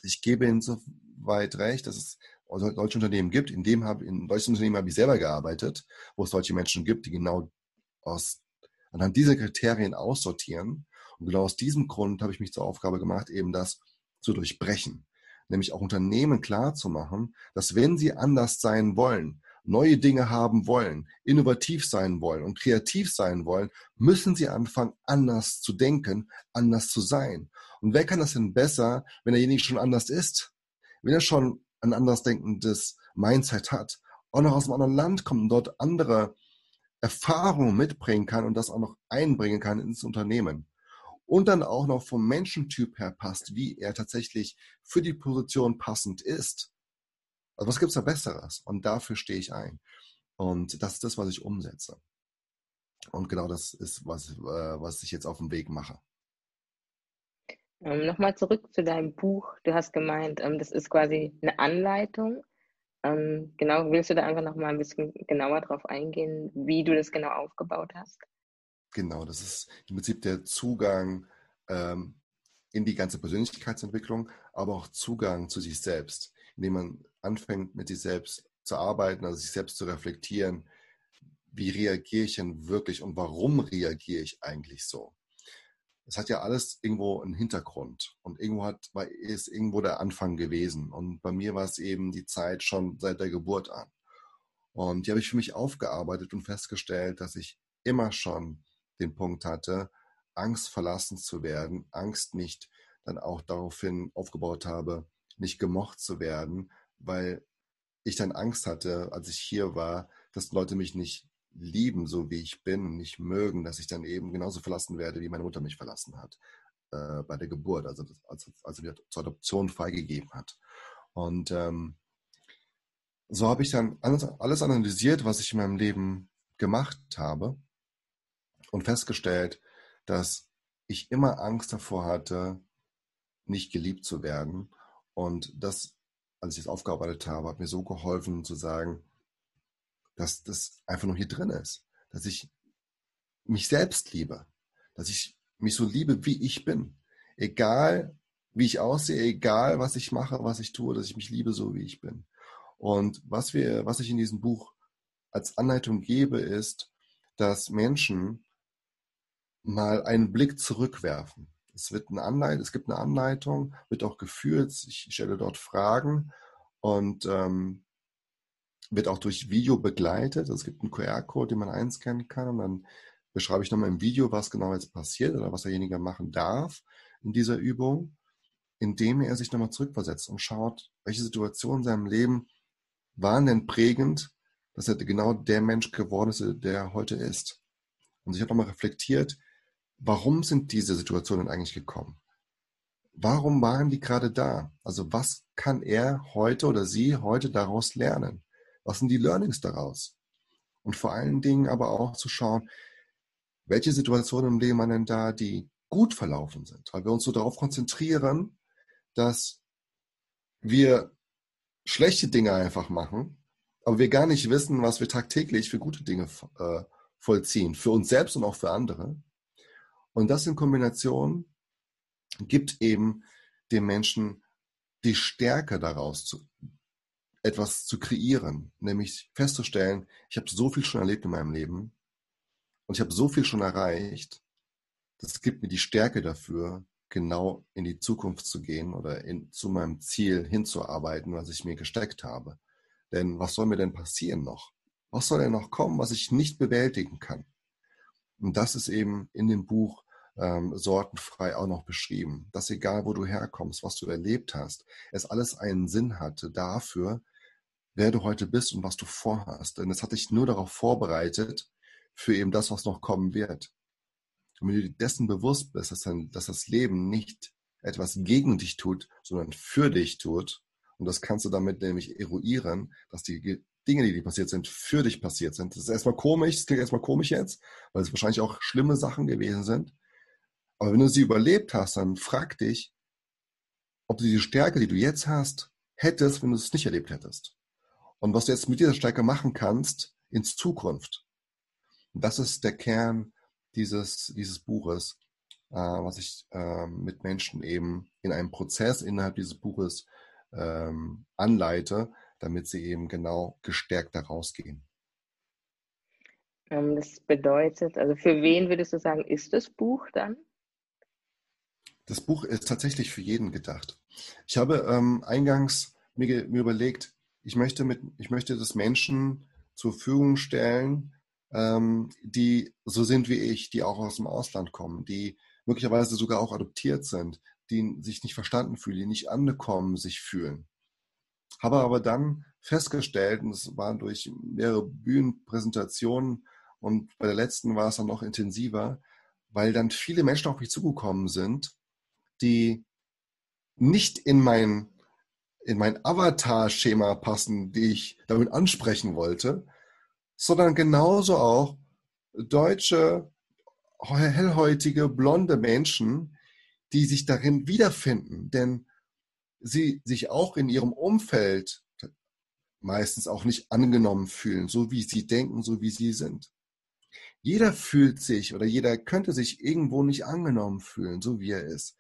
Ich gebe ihnen so weit recht, dass es solche Unternehmen gibt. In dem habe in solchen Unternehmen habe ich selber gearbeitet, wo es solche Menschen gibt, die genau aus anhand dieser Kriterien aussortieren. Und genau aus diesem Grund habe ich mich zur Aufgabe gemacht, eben das zu durchbrechen. Nämlich auch Unternehmen klar zu machen, dass wenn sie anders sein wollen, neue Dinge haben wollen, innovativ sein wollen und kreativ sein wollen, müssen sie anfangen, anders zu denken, anders zu sein. Und wer kann das denn besser, wenn derjenige schon anders ist? Wenn er schon ein anders denkendes Mindset hat, auch noch aus einem anderen Land kommt und dort andere Erfahrungen mitbringen kann und das auch noch einbringen kann ins Unternehmen. Und dann auch noch vom Menschentyp her passt, wie er tatsächlich für die Position passend ist also was gibt's da Besseres? Und dafür stehe ich ein. Und das ist das, was ich umsetze. Und genau das ist, was, äh, was ich jetzt auf dem Weg mache. Ähm, Nochmal zurück zu deinem Buch. Du hast gemeint, ähm, das ist quasi eine Anleitung. Ähm, genau, willst du da einfach nochmal ein bisschen genauer drauf eingehen, wie du das genau aufgebaut hast? Genau, das ist im Prinzip der Zugang ähm, in die ganze Persönlichkeitsentwicklung, aber auch Zugang zu sich selbst, indem man anfängt, mit sich selbst zu arbeiten, also sich selbst zu reflektieren, wie reagiere ich denn wirklich und warum reagiere ich eigentlich so? Es hat ja alles irgendwo einen Hintergrund und irgendwo hat, ist irgendwo der Anfang gewesen. Und bei mir war es eben die Zeit schon seit der Geburt an. Und die habe ich für mich aufgearbeitet und festgestellt, dass ich immer schon den Punkt hatte, Angst verlassen zu werden, Angst nicht dann auch daraufhin aufgebaut habe, nicht gemocht zu werden, weil ich dann Angst hatte, als ich hier war, dass Leute mich nicht lieben, so wie ich bin, nicht mögen, dass ich dann eben genauso verlassen werde, wie meine Mutter mich verlassen hat äh, bei der Geburt, also als, als sie mir zur Adoption freigegeben hat. Und ähm, so habe ich dann alles, analysiert, was ich in meinem Leben gemacht habe und festgestellt, dass ich immer Angst davor hatte, nicht geliebt zu werden. Und das, als ich es aufgearbeitet habe, hat mir so geholfen zu sagen, dass das einfach nur hier drin ist. Dass ich mich selbst liebe. Dass ich mich so liebe, wie ich bin. Egal, wie ich aussehe, egal, was ich mache, was ich tue, dass ich mich liebe, so wie ich bin. Und was wir, was ich in diesem Buch als Anleitung gebe, ist, dass Menschen mal einen Blick zurückwerfen. Es wird eine Anleitung, es gibt eine Anleitung, wird auch geführt. Ich stelle dort Fragen und ähm, wird auch durch Video begleitet. Es gibt einen QR-Code, den man einscannen kann und dann beschreibe ich nochmal im Video, was genau jetzt passiert oder was derjenige machen darf in dieser Übung, indem er sich nochmal zurückversetzt und schaut, welche Situationen in seinem Leben waren denn prägend, dass er genau der Mensch geworden ist, der er heute ist. Und ich habe nochmal reflektiert, warum sind diese Situationen eigentlich gekommen? Warum waren die gerade da? Also was kann er heute oder sie heute daraus lernen? Was sind die Learnings daraus? Und vor allen Dingen aber auch zu schauen, welche Situationen im Leben waren denn da, die gut verlaufen sind? Weil wir uns so darauf konzentrieren, dass wir schlechte Dinge einfach machen, aber wir gar nicht wissen, was wir tagtäglich für gute Dinge äh, vollziehen, für uns selbst und auch für andere. Und das in Kombination gibt eben dem Menschen die Stärke daraus, zu, etwas zu kreieren, nämlich festzustellen, ich habe so viel schon erlebt in meinem Leben und ich habe so viel schon erreicht, das gibt mir die Stärke dafür, genau in die Zukunft zu gehen oder in, zu meinem Ziel hinzuarbeiten, was ich mir gesteckt habe. Denn was soll mir denn passieren noch? Was soll denn noch kommen, was ich nicht bewältigen kann? Und das ist eben in dem Buch ähm, sortenfrei auch noch beschrieben, dass egal wo du herkommst, was du erlebt hast, es alles einen Sinn hatte dafür, wer du heute bist und was du vorhast. Denn es hat dich nur darauf vorbereitet, für eben das, was noch kommen wird. Und wenn du dir dessen bewusst bist, dass, dann, dass das Leben nicht etwas gegen dich tut, sondern für dich tut, und das kannst du damit nämlich eruieren, dass die Dinge, die dir passiert sind, für dich passiert sind. Das ist erstmal komisch, das klingt erstmal komisch jetzt, weil es wahrscheinlich auch schlimme Sachen gewesen sind. Aber wenn du sie überlebt hast, dann frag dich, ob du die Stärke, die du jetzt hast, hättest, wenn du es nicht erlebt hättest. Und was du jetzt mit dieser Stärke machen kannst in Zukunft. Und das ist der Kern dieses, dieses Buches, äh, was ich äh, mit Menschen eben in einem Prozess innerhalb dieses Buches ähm, anleite, damit sie eben genau gestärkt da rausgehen. Ähm, das bedeutet, also für wen würdest du sagen, ist das Buch dann? Das Buch ist tatsächlich für jeden gedacht. Ich habe ähm, eingangs mir, mir überlegt, ich möchte, mit, ich möchte das Menschen zur Verfügung stellen, ähm, die so sind wie ich, die auch aus dem Ausland kommen, die möglicherweise sogar auch adoptiert sind, die sich nicht verstanden fühlen, die nicht angekommen sich fühlen. Habe aber dann festgestellt, und es waren durch mehrere Bühnenpräsentationen und bei der letzten war es dann noch intensiver, weil dann viele Menschen auf mich zugekommen sind, die nicht in mein, in mein Avatar-Schema passen, die ich damit ansprechen wollte, sondern genauso auch deutsche, hellhäutige, blonde Menschen, die sich darin wiederfinden, denn sie sich auch in ihrem Umfeld meistens auch nicht angenommen fühlen, so wie sie denken, so wie sie sind. Jeder fühlt sich oder jeder könnte sich irgendwo nicht angenommen fühlen, so wie er ist.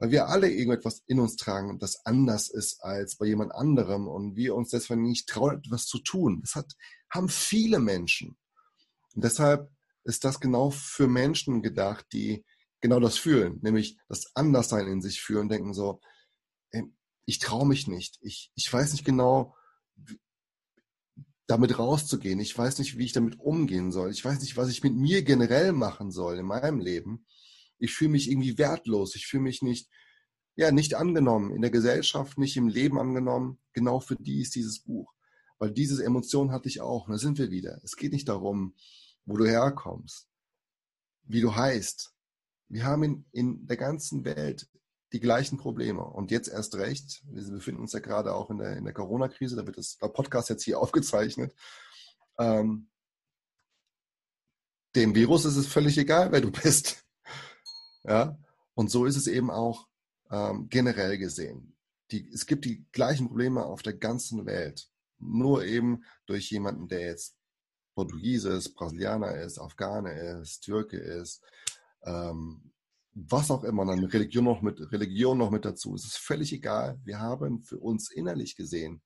Weil wir alle irgendetwas in uns tragen, das anders ist als bei jemand anderem und wir uns deswegen nicht trauen, etwas zu tun. Das hat, haben viele Menschen. Und deshalb ist das genau für Menschen gedacht, die genau das fühlen, nämlich das Anderssein in sich fühlen, denken so, ey, ich traue mich nicht, ich, ich weiß nicht genau, damit rauszugehen, ich weiß nicht, wie ich damit umgehen soll, ich weiß nicht, was ich mit mir generell machen soll in meinem Leben. Ich fühle mich irgendwie wertlos, ich fühle mich nicht, ja, nicht angenommen, in der Gesellschaft, nicht im Leben angenommen. Genau für die ist dieses Buch. Weil diese Emotion hatte ich auch. Und da sind wir wieder. Es geht nicht darum, wo du herkommst, wie du heißt, wir haben in, in der ganzen Welt die gleichen Probleme. Und jetzt erst recht, wir befinden uns ja gerade auch in der, in der Corona-Krise, da wird das der Podcast jetzt hier aufgezeichnet. Ähm, dem Virus ist es völlig egal, wer du bist. Ja? Und so ist es eben auch ähm, generell gesehen. Die, es gibt die gleichen Probleme auf der ganzen Welt. Nur eben durch jemanden, der jetzt Portugiese ist, Brasilianer ist, Afghane ist, Türke ist, ähm, was auch immer, dann Religion noch mit Religion noch mit dazu. Es ist völlig egal. Wir haben für uns innerlich gesehen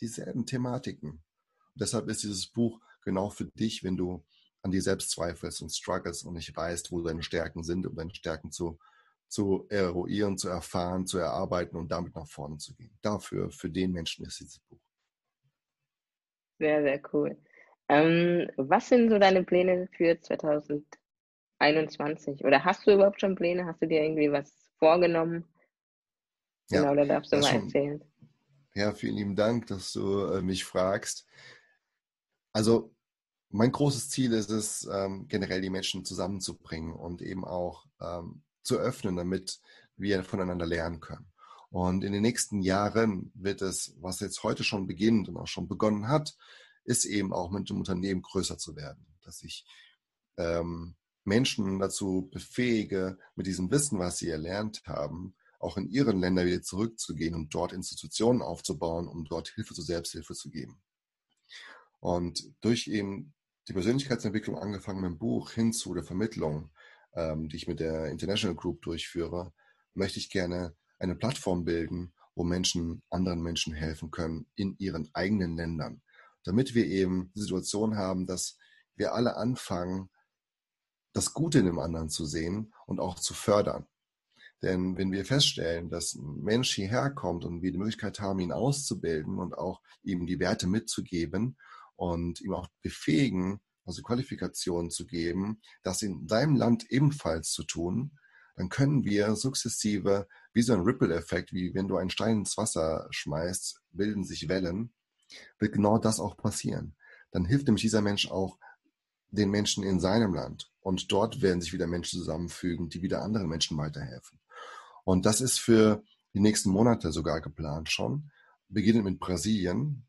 dieselben Thematiken. Und deshalb ist dieses Buch genau für dich, wenn du an dir selbst zweifelst und struggles und nicht weißt, wo deine Stärken sind, um deine Stärken zu, zu eruieren, zu erfahren, zu erarbeiten und damit nach vorne zu gehen. Dafür, für den Menschen ist dieses Buch. Sehr, sehr cool. Ähm, was sind so deine Pläne für 2021? Oder hast du überhaupt schon Pläne? Hast du dir irgendwie was vorgenommen? Ja, genau, da darfst du mal schon, erzählen. Ja, vielen lieben Dank, dass du äh, mich fragst. Also mein großes Ziel ist es, ähm, generell die Menschen zusammenzubringen und eben auch ähm, zu öffnen, damit wir voneinander lernen können. Und in den nächsten Jahren wird es, was jetzt heute schon beginnt und auch schon begonnen hat, ist eben auch mit dem Unternehmen größer zu werden. Dass ich ähm, Menschen dazu befähige, mit diesem Wissen, was sie erlernt haben, auch in ihren Länder wieder zurückzugehen und dort Institutionen aufzubauen, um dort Hilfe zur Selbsthilfe zu geben. Und durch eben die Persönlichkeitsentwicklung angefangen mit dem Buch hin zu der Vermittlung, ähm, die ich mit der International Group durchführe, möchte ich gerne eine Plattform bilden, wo Menschen anderen Menschen helfen können in ihren eigenen Ländern, damit wir eben die Situation haben, dass wir alle anfangen, das Gute in dem anderen zu sehen und auch zu fördern. Denn wenn wir feststellen, dass ein Mensch hierher kommt und wir die Möglichkeit haben, ihn auszubilden und auch ihm die Werte mitzugeben und ihm auch befähigen, also Qualifikationen zu geben, das in seinem Land ebenfalls zu tun, dann können wir sukzessive, wie so ein Ripple-Effekt, wie wenn du einen Stein ins Wasser schmeißt, bilden sich Wellen, wird genau das auch passieren. Dann hilft nämlich dieser Mensch auch den Menschen in seinem Land. Und dort werden sich wieder Menschen zusammenfügen, die wieder anderen Menschen weiterhelfen. Und das ist für die nächsten Monate sogar geplant schon. Beginnend mit Brasilien.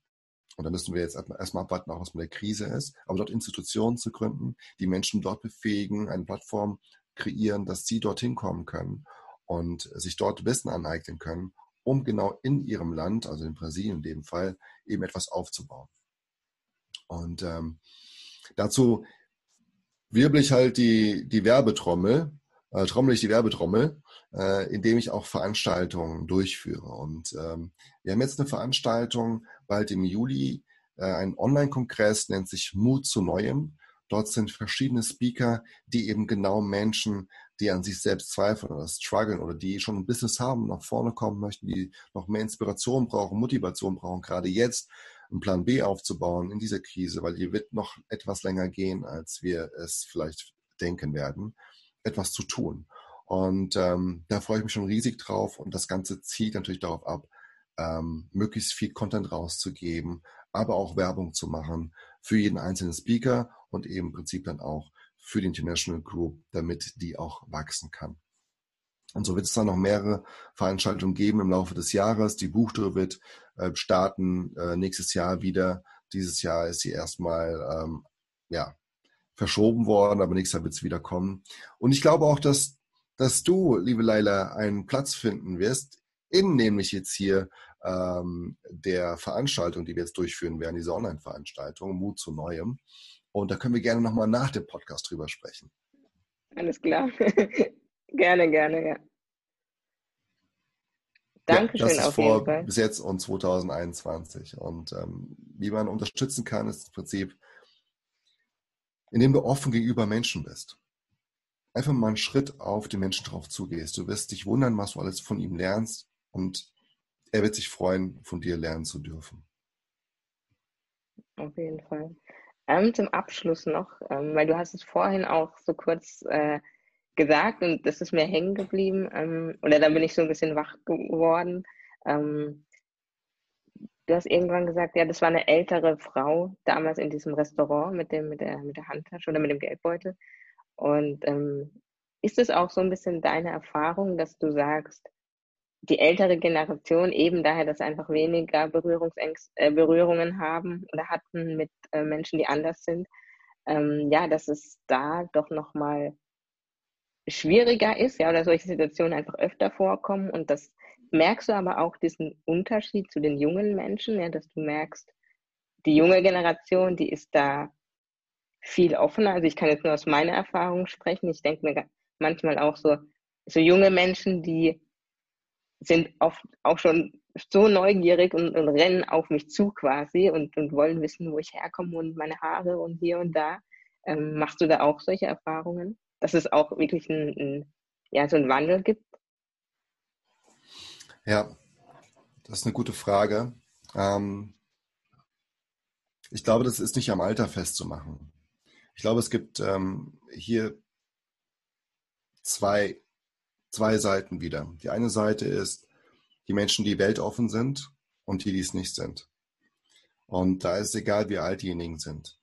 Und da müssen wir jetzt erstmal abwarten, auch was mit der Krise ist. Aber dort Institutionen zu gründen, die Menschen dort befähigen, eine Plattform kreieren, dass sie dorthin kommen können und sich dort Wissen aneignen können, um genau in ihrem Land, also in Brasilien in dem Fall, eben etwas aufzubauen. Und ähm, dazu wirbel ich halt die, die Werbetrommel, äh, trommel ich die Werbetrommel, äh, indem ich auch Veranstaltungen durchführe. Und ähm, wir haben jetzt eine Veranstaltung bald im Juli, äh, ein Online-Kongress, nennt sich Mut zu Neuem. Dort sind verschiedene Speaker, die eben genau Menschen, die an sich selbst zweifeln oder strugglen oder die schon ein Business haben, nach vorne kommen möchten, die noch mehr Inspiration brauchen, Motivation brauchen, gerade jetzt einen Plan B aufzubauen in dieser Krise, weil die wird noch etwas länger gehen, als wir es vielleicht denken werden, etwas zu tun. Und ähm, da freue ich mich schon riesig drauf und das Ganze zielt natürlich darauf ab, ähm, möglichst viel Content rauszugeben, aber auch Werbung zu machen für jeden einzelnen Speaker und eben im Prinzip dann auch für die International Group, damit die auch wachsen kann. Und so wird es dann noch mehrere Veranstaltungen geben im Laufe des Jahres. Die Buchtour wird äh, starten äh, nächstes Jahr wieder. Dieses Jahr ist sie erstmal ähm, ja, verschoben worden, aber nächstes Jahr wird es wieder kommen. Und ich glaube auch, dass, dass du, liebe Leila, einen Platz finden wirst, in nämlich jetzt hier ähm, der Veranstaltung, die wir jetzt durchführen werden, diese Online-Veranstaltung, Mut zu Neuem. Und da können wir gerne nochmal nach dem Podcast drüber sprechen. Alles klar. gerne, gerne, ja. Dankeschön ja, das ist vor bis jetzt und 2021. Und ähm, wie man unterstützen kann, ist im Prinzip, indem du offen gegenüber Menschen bist. Einfach mal einen Schritt auf die Menschen drauf zugehst. Du wirst dich wundern, was du alles von ihm lernst und er wird sich freuen, von dir lernen zu dürfen. Auf jeden Fall. Ähm, zum Abschluss noch, ähm, weil du hast es vorhin auch so kurz äh, gesagt und das ist mir hängen geblieben, ähm, oder da bin ich so ein bisschen wach geworden. Ähm, du hast irgendwann gesagt, ja, das war eine ältere Frau damals in diesem Restaurant mit, dem, mit, der, mit der Handtasche oder mit dem Geldbeutel. Und ähm, ist es auch so ein bisschen deine Erfahrung, dass du sagst, die ältere Generation eben daher, dass einfach weniger Berührungsängst, äh, Berührungen haben oder hatten mit äh, Menschen, die anders sind, ähm, ja, dass es da doch nochmal schwieriger ist, ja, oder solche Situationen einfach öfter vorkommen und das merkst du aber auch diesen Unterschied zu den jungen Menschen, ja, dass du merkst, die junge Generation, die ist da viel offener. Also ich kann jetzt nur aus meiner Erfahrung sprechen. Ich denke mir manchmal auch so, so junge Menschen, die sind oft auch schon so neugierig und, und rennen auf mich zu quasi und, und wollen wissen, wo ich herkomme und meine Haare und hier und da. Ähm, machst du da auch solche Erfahrungen, dass es auch wirklich ein, ein, ja, so einen Wandel gibt? Ja, das ist eine gute Frage. Ähm, ich glaube, das ist nicht am Alter festzumachen. Ich glaube, es gibt ähm, hier zwei, zwei Seiten wieder. Die eine Seite ist die Menschen, die weltoffen sind und die, die es nicht sind. Und da ist es egal, wie alt diejenigen sind.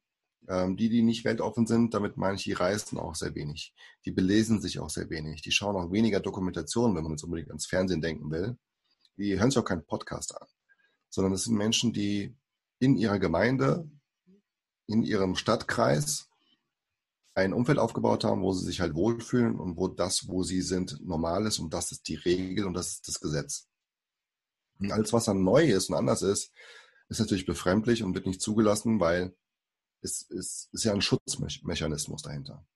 Ähm, die, die nicht weltoffen sind, damit meine ich, die reisen auch sehr wenig. Die belesen sich auch sehr wenig. Die schauen auch weniger Dokumentationen, wenn man jetzt unbedingt ans Fernsehen denken will. Die hören sich auch keinen Podcast an. Sondern es sind Menschen, die in ihrer Gemeinde, in ihrem Stadtkreis ein Umfeld aufgebaut haben, wo sie sich halt wohlfühlen und wo das, wo sie sind, normal ist und das ist die Regel und das ist das Gesetz. Und alles, was dann neu ist und anders ist, ist natürlich befremdlich und wird nicht zugelassen, weil es, es ist ja ein Schutzmechanismus dahinter.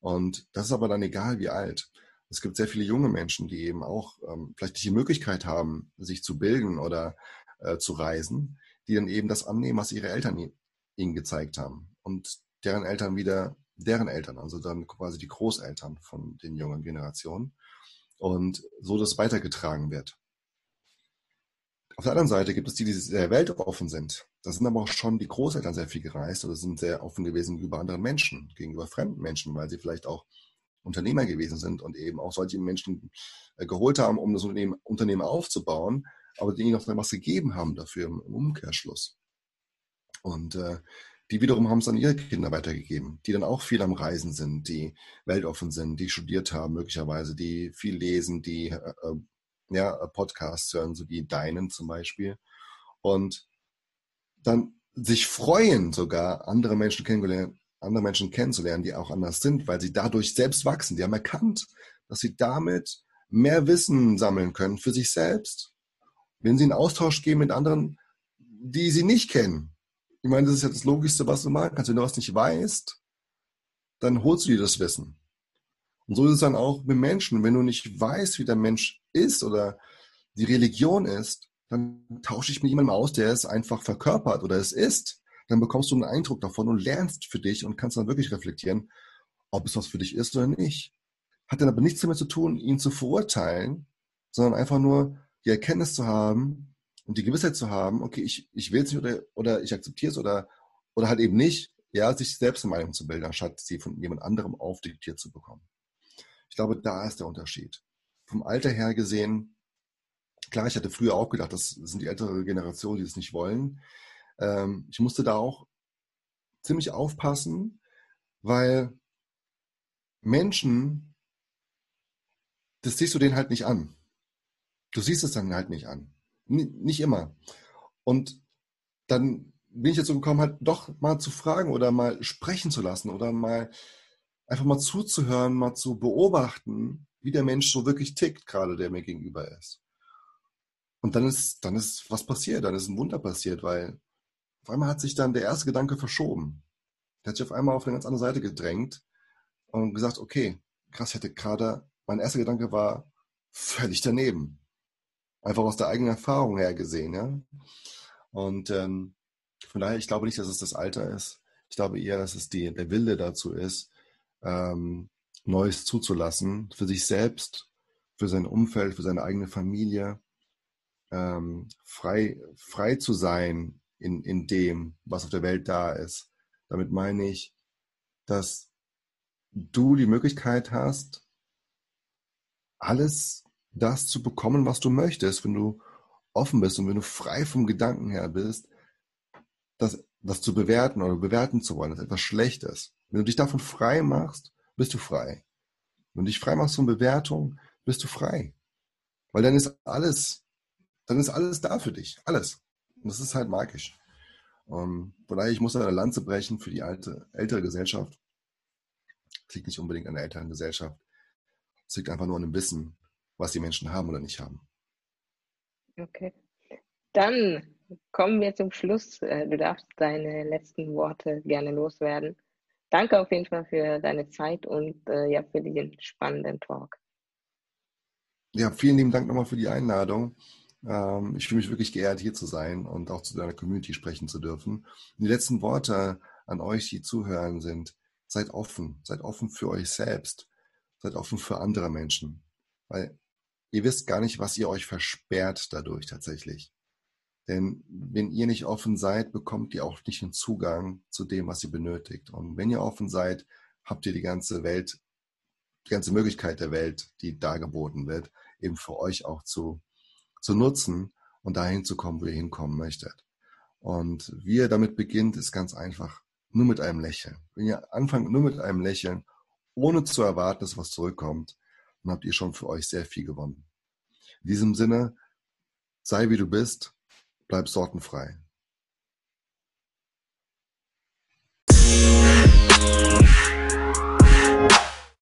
Und das ist aber dann egal, wie alt. Es gibt sehr viele junge Menschen, die eben auch ähm, vielleicht nicht die Möglichkeit haben, sich zu bilden oder äh, zu reisen, die dann eben das annehmen, was ihre Eltern ihnen gezeigt haben. Und deren Eltern wieder deren Eltern, also dann quasi die Großeltern von den jungen Generationen. Und so, dass weitergetragen wird. Auf der anderen Seite gibt es die, die sehr weltoffen sind. Da sind aber auch schon die Großeltern sehr viel gereist oder sind sehr offen gewesen gegenüber anderen Menschen, gegenüber fremden Menschen, weil sie vielleicht auch Unternehmer gewesen sind und eben auch solche Menschen äh, geholt haben, um das Unternehmen, Unternehmen aufzubauen, aber die ihnen auch was gegeben haben dafür im Umkehrschluss. Und äh, die wiederum haben es an ihre Kinder weitergegeben, die dann auch viel am Reisen sind, die weltoffen sind, die studiert haben möglicherweise, die viel lesen, die äh, äh ja, Podcasts hören, so wie deinen zum Beispiel. Und dann sich freuen, sogar andere Menschen kennenzulernen, andere Menschen kennenzulernen, die auch anders sind, weil sie dadurch selbst wachsen. Die haben erkannt, dass sie damit mehr Wissen sammeln können für sich selbst, wenn sie einen Austausch gehen mit anderen, die sie nicht kennen. Ich meine, das ist ja das Logischste, was du machen kannst. Wenn du was nicht weißt, dann holst du dir das Wissen. Und so ist es dann auch mit Menschen. Wenn du nicht weißt, wie der Mensch ist oder die Religion ist, dann tausche ich mit jemandem aus, der es einfach verkörpert oder es ist. Dann bekommst du einen Eindruck davon und lernst für dich und kannst dann wirklich reflektieren, ob es was für dich ist oder nicht. Hat dann aber nichts damit zu tun, ihn zu verurteilen, sondern einfach nur die Erkenntnis zu haben, und die Gewissheit zu haben, okay, ich, ich will es nicht oder, oder ich akzeptiere es oder, oder halt eben nicht, ja, sich selbst eine Meinung zu bilden, anstatt sie von jemand anderem aufdiktiert zu bekommen. Ich glaube, da ist der Unterschied. Vom Alter her gesehen, klar, ich hatte früher auch gedacht, das sind die ältere Generation, die es nicht wollen. Ähm, ich musste da auch ziemlich aufpassen, weil Menschen, das siehst du denen halt nicht an. Du siehst es dann halt nicht an nicht immer. Und dann bin ich jetzt so gekommen, halt doch mal zu fragen oder mal sprechen zu lassen oder mal einfach mal zuzuhören, mal zu beobachten, wie der Mensch so wirklich tickt, gerade der mir gegenüber ist. Und dann ist, dann ist was passiert, dann ist ein Wunder passiert, weil auf einmal hat sich dann der erste Gedanke verschoben. Der hat sich auf einmal auf eine ganz andere Seite gedrängt und gesagt, okay, krass, ich hatte gerade, mein erster Gedanke war völlig daneben. Einfach aus der eigenen Erfahrung her gesehen, ja. Und ähm, von daher, ich glaube nicht, dass es das Alter ist. Ich glaube eher, dass es die, der Wille dazu ist, ähm, Neues zuzulassen für sich selbst, für sein Umfeld, für seine eigene Familie, ähm, frei, frei zu sein in, in dem, was auf der Welt da ist. Damit meine ich, dass du die Möglichkeit hast, alles das zu bekommen, was du möchtest, wenn du offen bist und wenn du frei vom Gedanken her bist, das, das zu bewerten oder bewerten zu wollen, dass etwas schlecht ist. Wenn du dich davon frei machst, bist du frei. Wenn du dich frei machst von Bewertung, bist du frei. Weil dann ist alles, dann ist alles da für dich. Alles. Und das ist halt magisch. Um, ähm, von daher, ich muss eine Lanze brechen für die alte, ältere Gesellschaft. Das liegt nicht unbedingt an der älteren Gesellschaft. Es liegt einfach nur an dem Wissen, was die Menschen haben oder nicht haben. Okay. Dann kommen wir zum Schluss. Äh, du darfst deine letzten Worte gerne loswerden. Danke auf jeden Fall für deine Zeit und äh, ja, für den spannenden Talk. Ja, vielen lieben Dank nochmal für die Einladung. Ähm, ich fühle mich wirklich geehrt, hier zu sein und auch zu deiner Community sprechen zu dürfen. Die letzten Worte an euch, die zuhören, sind, seid offen, seid offen für euch selbst, seid offen für andere Menschen, weil ihr wisst gar nicht, was ihr euch versperrt dadurch tatsächlich. Denn wenn ihr nicht offen seid, bekommt ihr auch nicht den Zugang zu dem, was ihr benötigt. Und wenn ihr offen seid, habt ihr die ganze Welt, die ganze Möglichkeit der Welt, die dargeboten wird, eben für euch auch zu, zu nutzen und dahin zu kommen, wo ihr hinkommen möchtet. Und wie ihr damit beginnt, ist ganz einfach. Nur mit einem Lächeln. Wenn ihr anfangt, nur mit einem Lächeln, ohne zu erwarten, dass was zurückkommt, dann habt ihr schon für euch sehr viel gewonnen. In diesem Sinne, sei wie du bist, bleib sortenfrei.